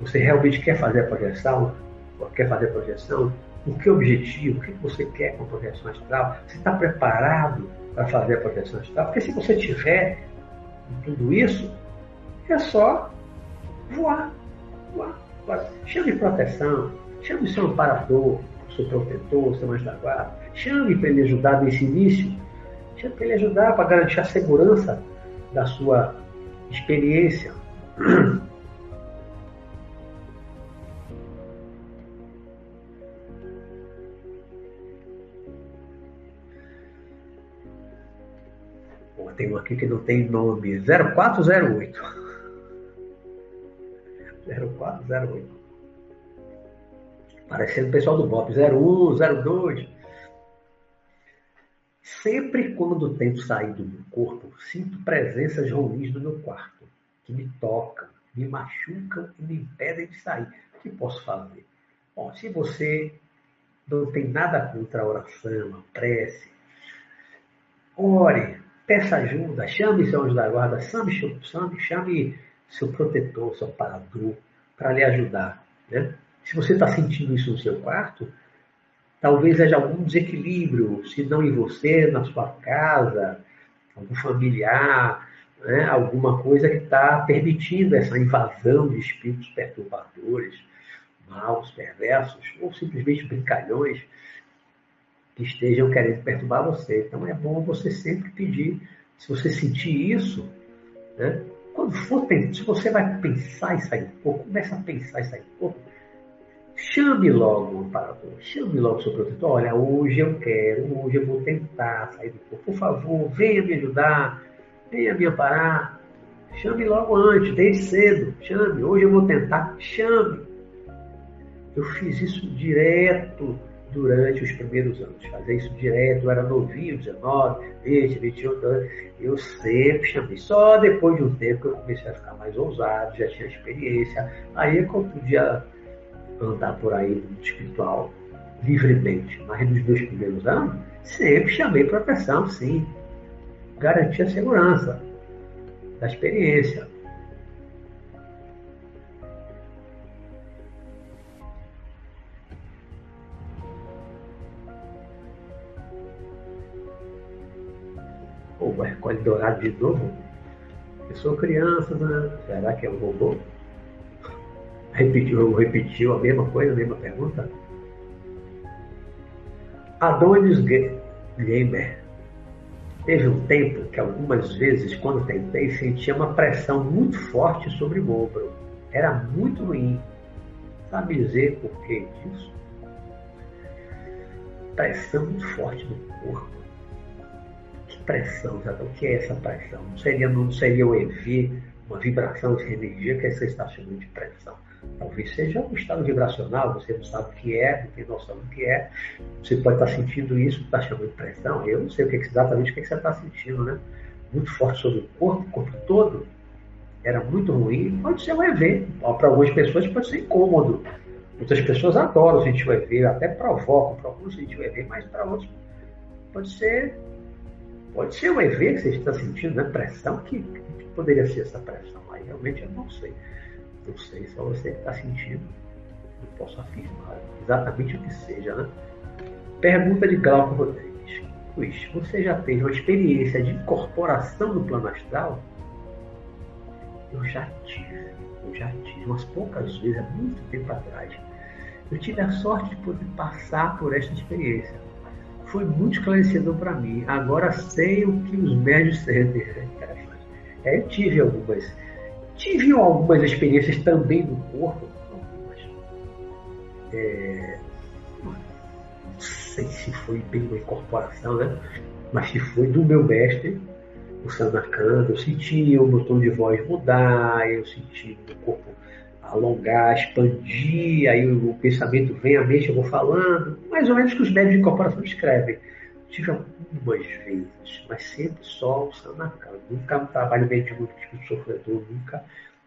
Você realmente quer fazer a projeção? Quer fazer a projeção? O que objetivo? O que você quer com a projeção astral? Você está preparado para fazer a projeção astral? Porque se você tiver tudo isso, é só voar, voar, voar. Chame proteção, chame seu amparador, seu protetor, seu anjo da guarda. Chame para ele ajudar nesse início. Chame para ele ajudar para garantir a segurança da sua experiência. tem um aqui que não tem nome. 0408. 0408. Parecendo o pessoal do BOP. 01, 02. Sempre quando tento sair do meu corpo, sinto presenças ruins no meu quarto, que me tocam, me machucam e me impedem de sair. O que posso fazer? Bom, se você não tem nada contra a oração, a prece, ore, peça ajuda, chame seu anjo da guarda, chame, chame, chame seu protetor, seu parador, para lhe ajudar. Né? Se você está sentindo isso no seu quarto, talvez haja algum desequilíbrio, se não em você, na sua casa, algum familiar, né? alguma coisa que está permitindo essa invasão de espíritos perturbadores, maus, perversos, ou simplesmente brincalhões que estejam querendo perturbar você. Então é bom você sempre pedir, se você sentir isso, né? quando for, se você vai pensar em sair um pouco, começa a pensar em sair um pouco, chame logo o chame logo o seu protetor. Olha, hoje eu quero, hoje eu vou tentar sair do corpo. Por favor, venha me ajudar, venha me amparar. Chame logo antes, desde cedo, chame. Hoje eu vou tentar, chame. Eu fiz isso direto durante os primeiros anos. Fazer isso direto, eu era novinho, 19, 20, 21 anos, eu sempre chamei. Só depois de um tempo que eu comecei a ficar mais ousado, já tinha experiência, aí eu podia andar por aí no mundo espiritual livremente. Mas nos meus primeiros anos, sempre chamei proteção, sim. Garantia a segurança da experiência. o Hercule Dourado de novo? Eu sou criança, né? Será que é um robô? Repetiu, repetiu a mesma coisa, a mesma pergunta? Adonis Gamer. Teve um tempo que algumas vezes, quando tentei, sentia uma pressão muito forte sobre o ombro. Era muito ruim. Sabe dizer por que disso? Pressão muito forte no corpo pressão, sabe? O que é essa pressão? Não seria, não seria o EV, uma vibração de energia que é chamando de pressão. Talvez seja um estado vibracional, você não sabe o que é, não tem noção do que é. Você pode estar sentindo isso, está chamando de pressão. Eu não sei o que, exatamente o que você está sentindo, né? Muito forte sobre o corpo, o corpo todo. Era muito ruim. Pode ser um EV. Para algumas pessoas pode ser incômodo. Muitas pessoas adoram sentir o EV, até provocam para alguns sentir o EV, mas para outros pode ser Pode ser um EV que você está sentindo, né? Pressão, que, que poderia ser essa pressão? Aí realmente eu não sei. Não sei, só você está sentindo. Não posso afirmar exatamente o que seja, né? Pergunta de Glauco Rodrigues. Luiz, você já teve uma experiência de incorporação no plano astral? Eu já tive, eu já tive, umas poucas vezes, há muito tempo atrás. Eu tive a sorte de poder passar por esta experiência foi muito esclarecedor para mim. Agora sei o que os médios sentem. É, eu tive algumas. Tive algumas experiências também no corpo. Algumas. É, não sei se foi bem uma incorporação, né? Mas se foi do meu mestre, o Sanakanda, eu senti o botão de voz mudar, eu senti o corpo alongar, expandir, aí o, pensamento vem à mente, eu vou falando, mais ou menos que os médios de incorporação escrevem. Tive algumas vezes, mas sempre só o Sanakana. Nunca um trabalho mediúnico tipo sofredor, nunca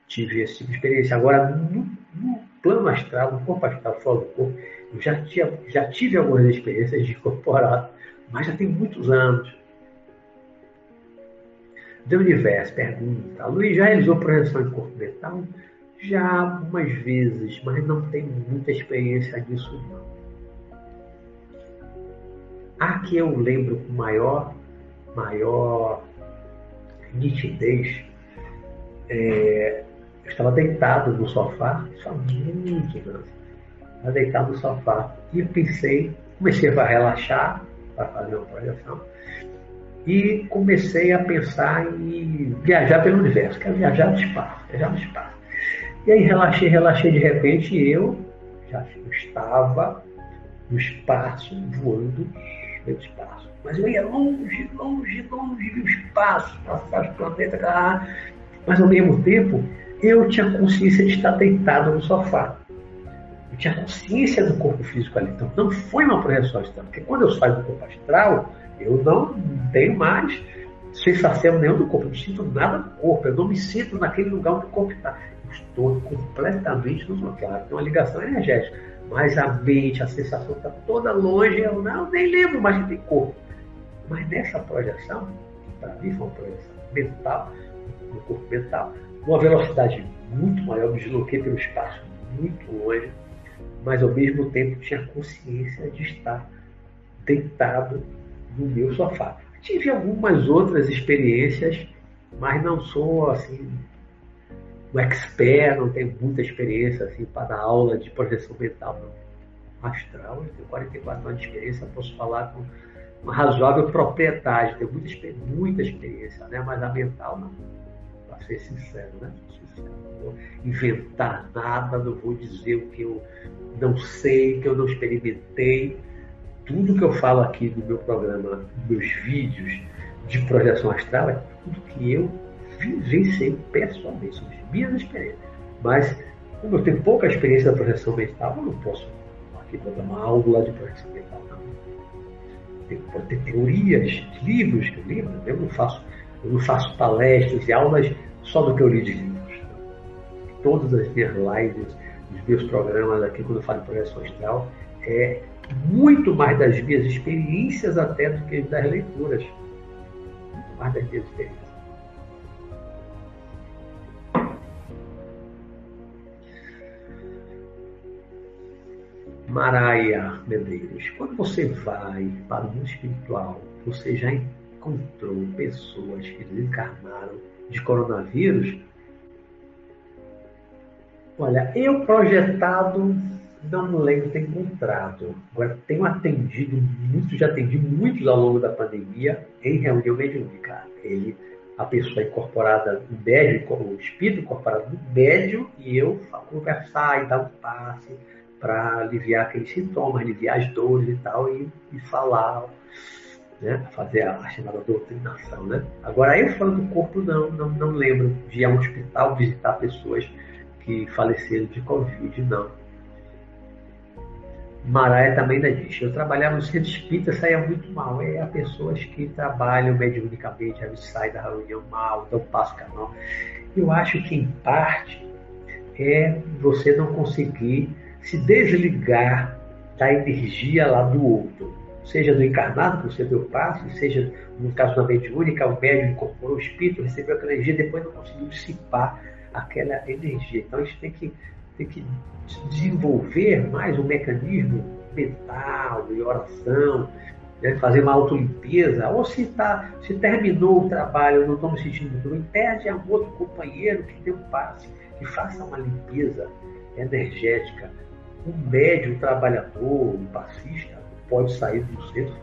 tive esse tipo de experiência. Agora, no, no, plano astral, no corpo astral, fora do corpo, eu já, tinha, já tive algumas experiências de incorporado, mas já tem muitos anos. Do universo, pergunta. Luiz já realizou projeção de corpo mental? Já algumas vezes, mas não tenho muita experiência disso não. A que eu lembro com maior, maior nitidez, é, eu estava deitado no sofá, só muito. Estava deitado no sofá e pensei, comecei a relaxar para fazer uma projeção e comecei a pensar em viajar pelo universo, quero viajar no espaço, viajar no espaço. E aí relaxei, relaxei de repente e eu já estava no espaço, voando no espaço. Mas eu ia longe, longe, longe do espaço, passar os planetas, mas ao mesmo tempo eu tinha consciência de estar deitado no sofá. Eu tinha consciência do corpo físico ali. Então não foi uma projeção astral, porque quando eu saio do corpo astral, eu não tenho mais sensação nenhuma do corpo, eu não sinto nada do corpo, eu não me sinto naquele lugar onde o corpo está. Estou completamente no bloqueado, tem uma ligação energética, mas a mente, a sensação está toda longe, eu não nem lembro mais tem corpo. Mas nessa projeção, que para mim foi uma projeção mental, no corpo mental, uma velocidade muito maior, me desloquei pelo espaço muito longe, mas ao mesmo tempo tinha consciência de estar deitado no meu sofá. Tive algumas outras experiências, mas não sou assim um expert, não tenho muita experiência assim para dar aula de projeção mental astral. Eu tenho 44 anos de experiência, posso falar com uma razoável propriedade, tenho muita, muita experiência, né? mas a mental não. Para ser sincero, né? Sincero, não vou inventar nada, não vou dizer o que eu não sei, que eu não experimentei tudo que eu falo aqui no meu programa, meus vídeos de projeção astral, é tudo que eu vivenciei pessoalmente, são as minhas experiências. Mas, como eu tenho pouca experiência da projeção mental, eu não posso aqui botar uma aula de projeção mental, não. Tem, pode ter teorias, livros que eu li, eu não faço, eu não faço palestras e aulas só do que eu li de livros. Todas as minhas lives, os meus programas aqui, quando eu falo de projeção astral, é muito mais das minhas experiências até do que das leituras. Muito mais das minhas experiências. Maraia Medeiros, quando você vai para o mundo espiritual, você já encontrou pessoas que desencarnaram de coronavírus? Olha, eu projetado não lembro ter encontrado. Agora, tenho atendido muito, já atendi muitos ao longo da pandemia em reunião mediúnica. Ele, a pessoa incorporada no médio, o espírito incorporado no médio, e eu conversar e dar um passe para aliviar aqueles sintomas, aliviar as dores e tal, e, e falar, né? fazer a, chamada doutrinação. Né? Agora, eu falando do corpo, não, não, não lembro de ir a um hospital visitar pessoas que faleceram de Covid, não. Maraia também ainda diz, eu trabalhava no centro espírita, saía muito mal. É, há pessoas que trabalham mediunicamente, a sai da reunião mal, dão passo canal. Eu acho que, em parte, é você não conseguir se desligar da energia lá do outro. Seja do encarnado, que você deu passo, seja no caso da mediúnica, o médium incorporou o espírito, recebeu aquela energia, depois não conseguiu dissipar aquela energia. Então a gente tem que tem que desenvolver mais um mecanismo mental de oração, né, fazer uma autolimpeza, ou se, tá, se terminou o trabalho, não estou me sentindo bem, pede a um outro companheiro que dê um passe, que faça uma limpeza energética. Um médium trabalhador, um passista, pode sair do centro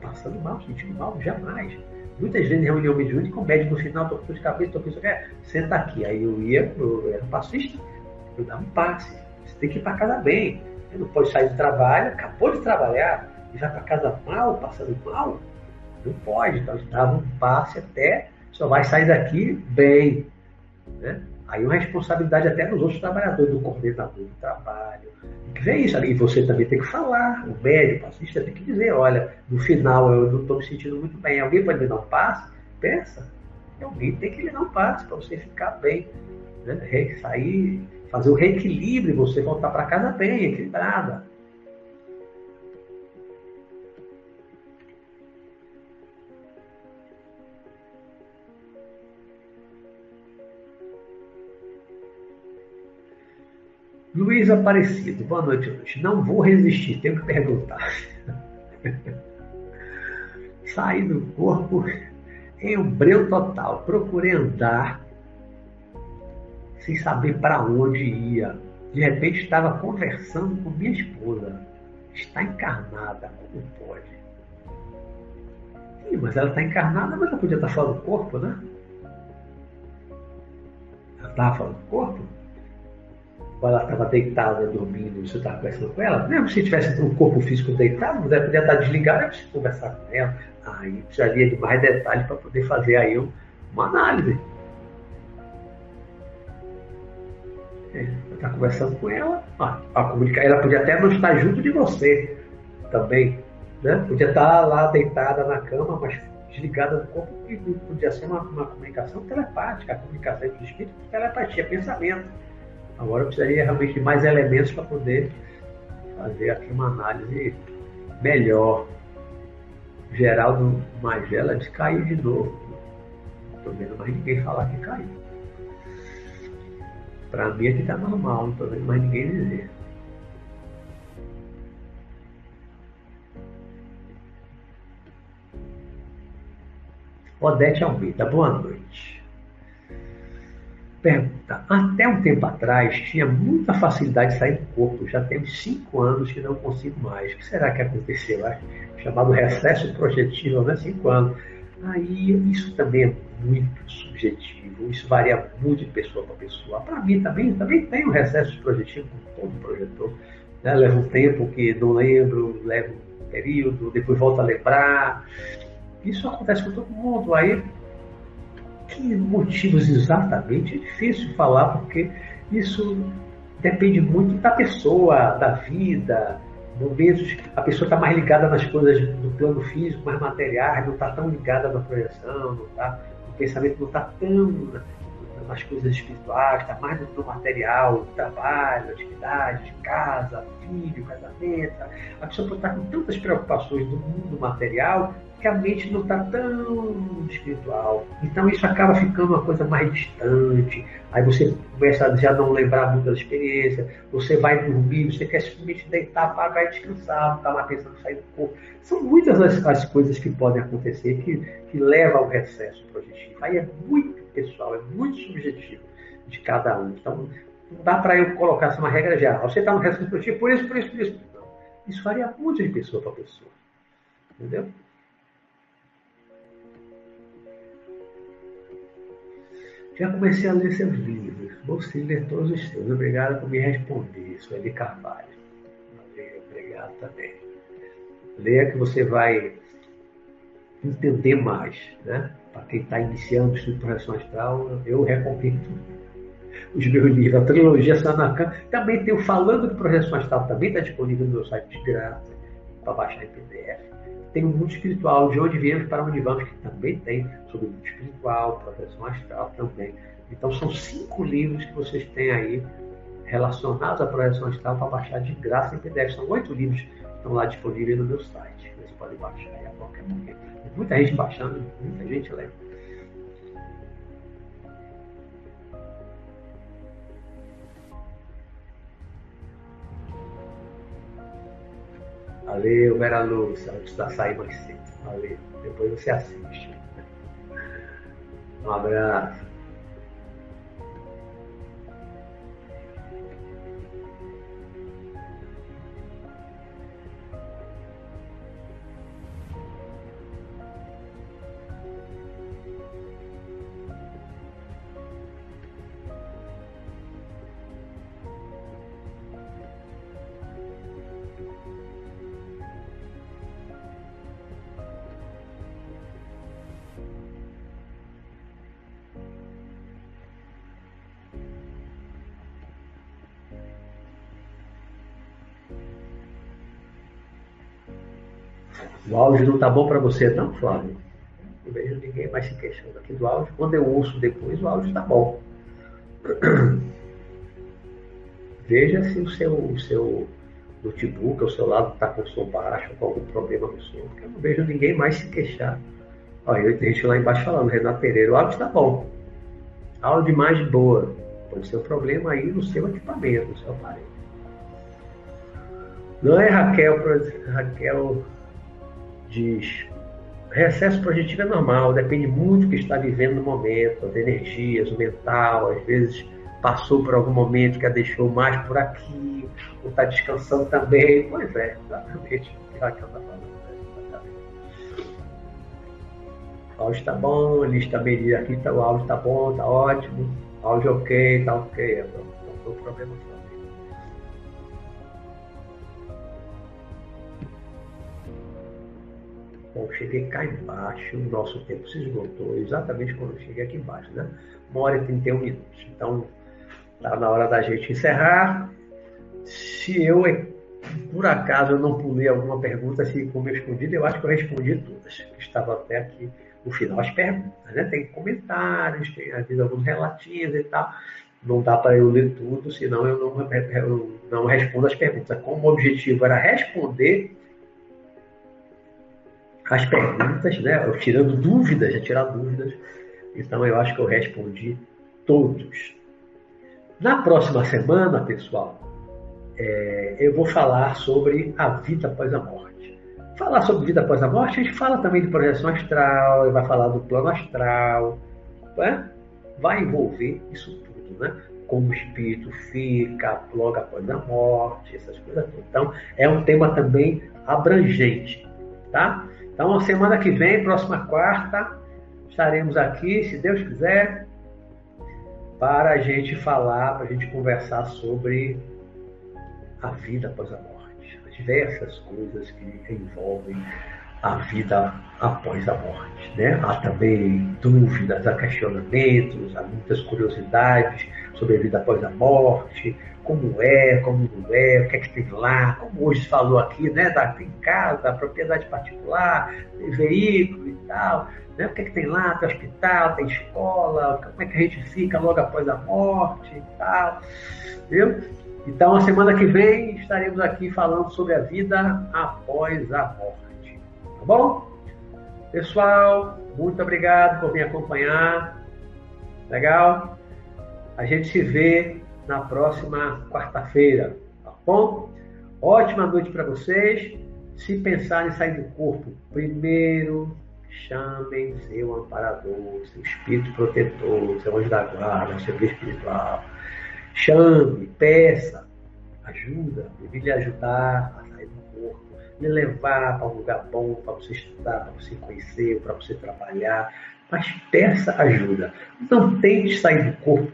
passando mal, sentindo mal, jamais. Muitas vezes em reunião mediúnica, o médium no final, estou de cabeça, estou pensando, é, senta aqui. Aí eu ia, eu era um passista, eu dava um passe. Você tem que ir para casa bem. Você não pode sair do trabalho, acabou de trabalhar e vai para casa mal, passando mal. Não pode. Então, dava um passe até, só vai sair daqui bem. Né? Aí uma responsabilidade até nos outros trabalhadores, do coordenador do trabalho. Tem que ver isso ali. Você também tem que falar. O médico, o passista tem que dizer, olha, no final eu não estou me sentindo muito bem. Alguém pode me dar um passe? Pensa. Alguém tem que lhe dar um passe para você ficar bem. Né? Sair fazer o reequilíbrio e você voltar para casa bem, equilibrada. Luiz Aparecido, boa noite, Luiz. Não vou resistir, tenho que perguntar. saí do corpo em um breu total. Procurei andar sem saber para onde ia. De repente estava conversando com minha esposa. Está encarnada, como pode? Sim, mas ela está encarnada, mas ela podia estar fora do corpo, né? Ela estava fora do corpo? Ou ela estava deitada, dormindo, você estava conversando com ela? Mesmo se tivesse um corpo físico deitado, ela podia estar desligada, você conversar com ela. Aí precisaria de mais detalhes para poder fazer aí uma análise. É, está conversando com ela, a comunicar, ela podia até não estar junto de você também. Né? Podia estar lá deitada na cama, mas desligada do corpo, e podia ser uma, uma comunicação telepática, a comunicação entre os espíritos, telepatia, pensamento. Agora eu precisaria realmente de mais elementos para poder fazer aqui uma análise melhor. Geraldo Magela de caiu de novo. Não estou vendo mais ninguém falar que caiu. Para mim aqui está normal, não estou vendo mais ninguém dizer. Odete Almeida, boa noite. Pergunta: Até um tempo atrás tinha muita facilidade de sair do corpo. Já temos cinco anos que não consigo mais. O que será que aconteceu? Acho, chamado recesso projetivo, né? Cinco anos. Aí isso também é muito subjetivo. Isso varia muito de pessoa para pessoa. Para mim também, também tem um recesso projetivo com todo projetor. Né? Leva um tempo que não lembro, leva um período, depois volta a lembrar. Isso acontece com todo mundo. Aí, que motivos exatamente? É difícil falar, porque isso depende muito da pessoa, da vida, momentos a pessoa está mais ligada nas coisas do plano físico, mais materiais, não está tão ligada na projeção, não tá, o pensamento não está tão nas coisas espirituais, está mais no material, trabalho, atividade, casa, filho, casamento. A pessoa pode estar com tantas preocupações do mundo material que a mente não está tão espiritual. Então isso acaba ficando uma coisa mais distante. Aí você começa a já não lembrar muito da experiência, você vai dormir, você quer simplesmente deitar, para vai descansar, não está mais pensando em sair do corpo. São muitas as, as, coisas que podem acontecer que, que levam ao recesso projetivo. Aí é muito pessoal, é muito subjetivo de cada um. Então não dá para eu colocar assim, uma regra geral. Você está no recesso projetivo por isso, por isso, por isso. Não. Isso varia muito de pessoa para pessoa. Entendeu? Já comecei a ler seus livros. Sim ler todos os seus. Obrigado por me responder, Sueli Carvalho. Obrigado também. Leia que você vai entender mais. Né? Para quem está iniciando o estudo de projeção astral, eu recomendo os meus livros. A trilogia Sanacan. Também tem o Falando de Projeção Astral, também está disponível no meu site de graça, para baixar em PDF. Tem o mundo espiritual, de onde viemos para onde vamos, que também tem sobre o mundo espiritual, projeção astral também. Então são cinco livros que vocês têm aí relacionados à projeção astral para baixar de graça em PDF. São oito livros que estão lá disponíveis no meu site. Vocês podem baixar aí a qualquer momento. Muita gente baixando, muita gente lendo. Valeu, Vera Lúcia, antes da sair mais cedo. Valeu. Depois você assiste. Um abraço. Áudio não tá bom para você, não, Flávio? Não vejo ninguém mais se queixando aqui do áudio. Quando eu ouço depois, o áudio está bom. Veja se o seu, o seu notebook, o seu lado está com som baixo, com algum problema no som, porque eu não vejo ninguém mais se queixar. Olha, tem gente lá embaixo falando, Renato Pereira, o áudio está bom. Áudio mais boa. Pode ser um problema aí no seu equipamento, no seu aparelho. Não é Raquel, Raquel diz: recesso projetivo é normal, depende muito do que está vivendo no momento, as energias, o mental, às vezes passou por algum momento que a deixou mais por aqui, ou está descansando também. Pois é, exatamente o que Raquel está falando. O áudio está bom, eles também dizem aqui, tá, o áudio está bom, está ótimo, áudio ok, está ok, não, não tem problema cheguei cá embaixo, o nosso tempo se esgotou exatamente quando eu cheguei aqui embaixo, né? Uma hora e 31 minutos. Então, Está na hora da gente encerrar. Se eu, por acaso, eu não pulei alguma pergunta assim como eu escondi, eu acho que eu respondi todas que estavam até aqui no final. As perguntas, né? Tem comentários, tem às vezes alguns relativos e tal. Não dá para eu ler tudo, senão eu não, eu não respondo as perguntas. Como o objetivo era responder as perguntas, né? Eu tirando dúvidas, já tirar dúvidas. Então eu acho que eu respondi todos. Na próxima semana, pessoal, é, eu vou falar sobre a vida após a morte. Falar sobre vida após a morte, a gente fala também de projeção astral, vai falar do plano astral, né? vai envolver isso tudo, né? Como o espírito fica logo após a morte, essas coisas. Então, é um tema também abrangente, tá? Então, semana que vem, próxima quarta, estaremos aqui, se Deus quiser, para a gente falar, para a gente conversar sobre a vida após a morte, as diversas coisas que envolvem a vida após a morte. Né? Há também dúvidas, há questionamentos, há muitas curiosidades sobre a vida após a morte, como é, como não é, o que é que tem lá, como hoje falou aqui, né, da, tem casa, propriedade particular, tem veículo e tal, né, o que é que tem lá, tem hospital, tem escola, como é que a gente fica logo após a morte e tal, viu? Então, a semana que vem estaremos aqui falando sobre a vida após a morte, tá bom? Pessoal, muito obrigado por me acompanhar, legal? A gente se vê na próxima quarta-feira, tá bom? Ótima noite para vocês. Se pensarem em sair do corpo, primeiro chamem seu amparador, seu espírito protetor, seu anjo da guarda, seu guia espiritual. Chame, peça, ajuda, ele lhe ajudar a sair do corpo, lhe levar para um lugar bom para você estudar, para você conhecer, para você trabalhar. Mas peça ajuda. Não tente sair do corpo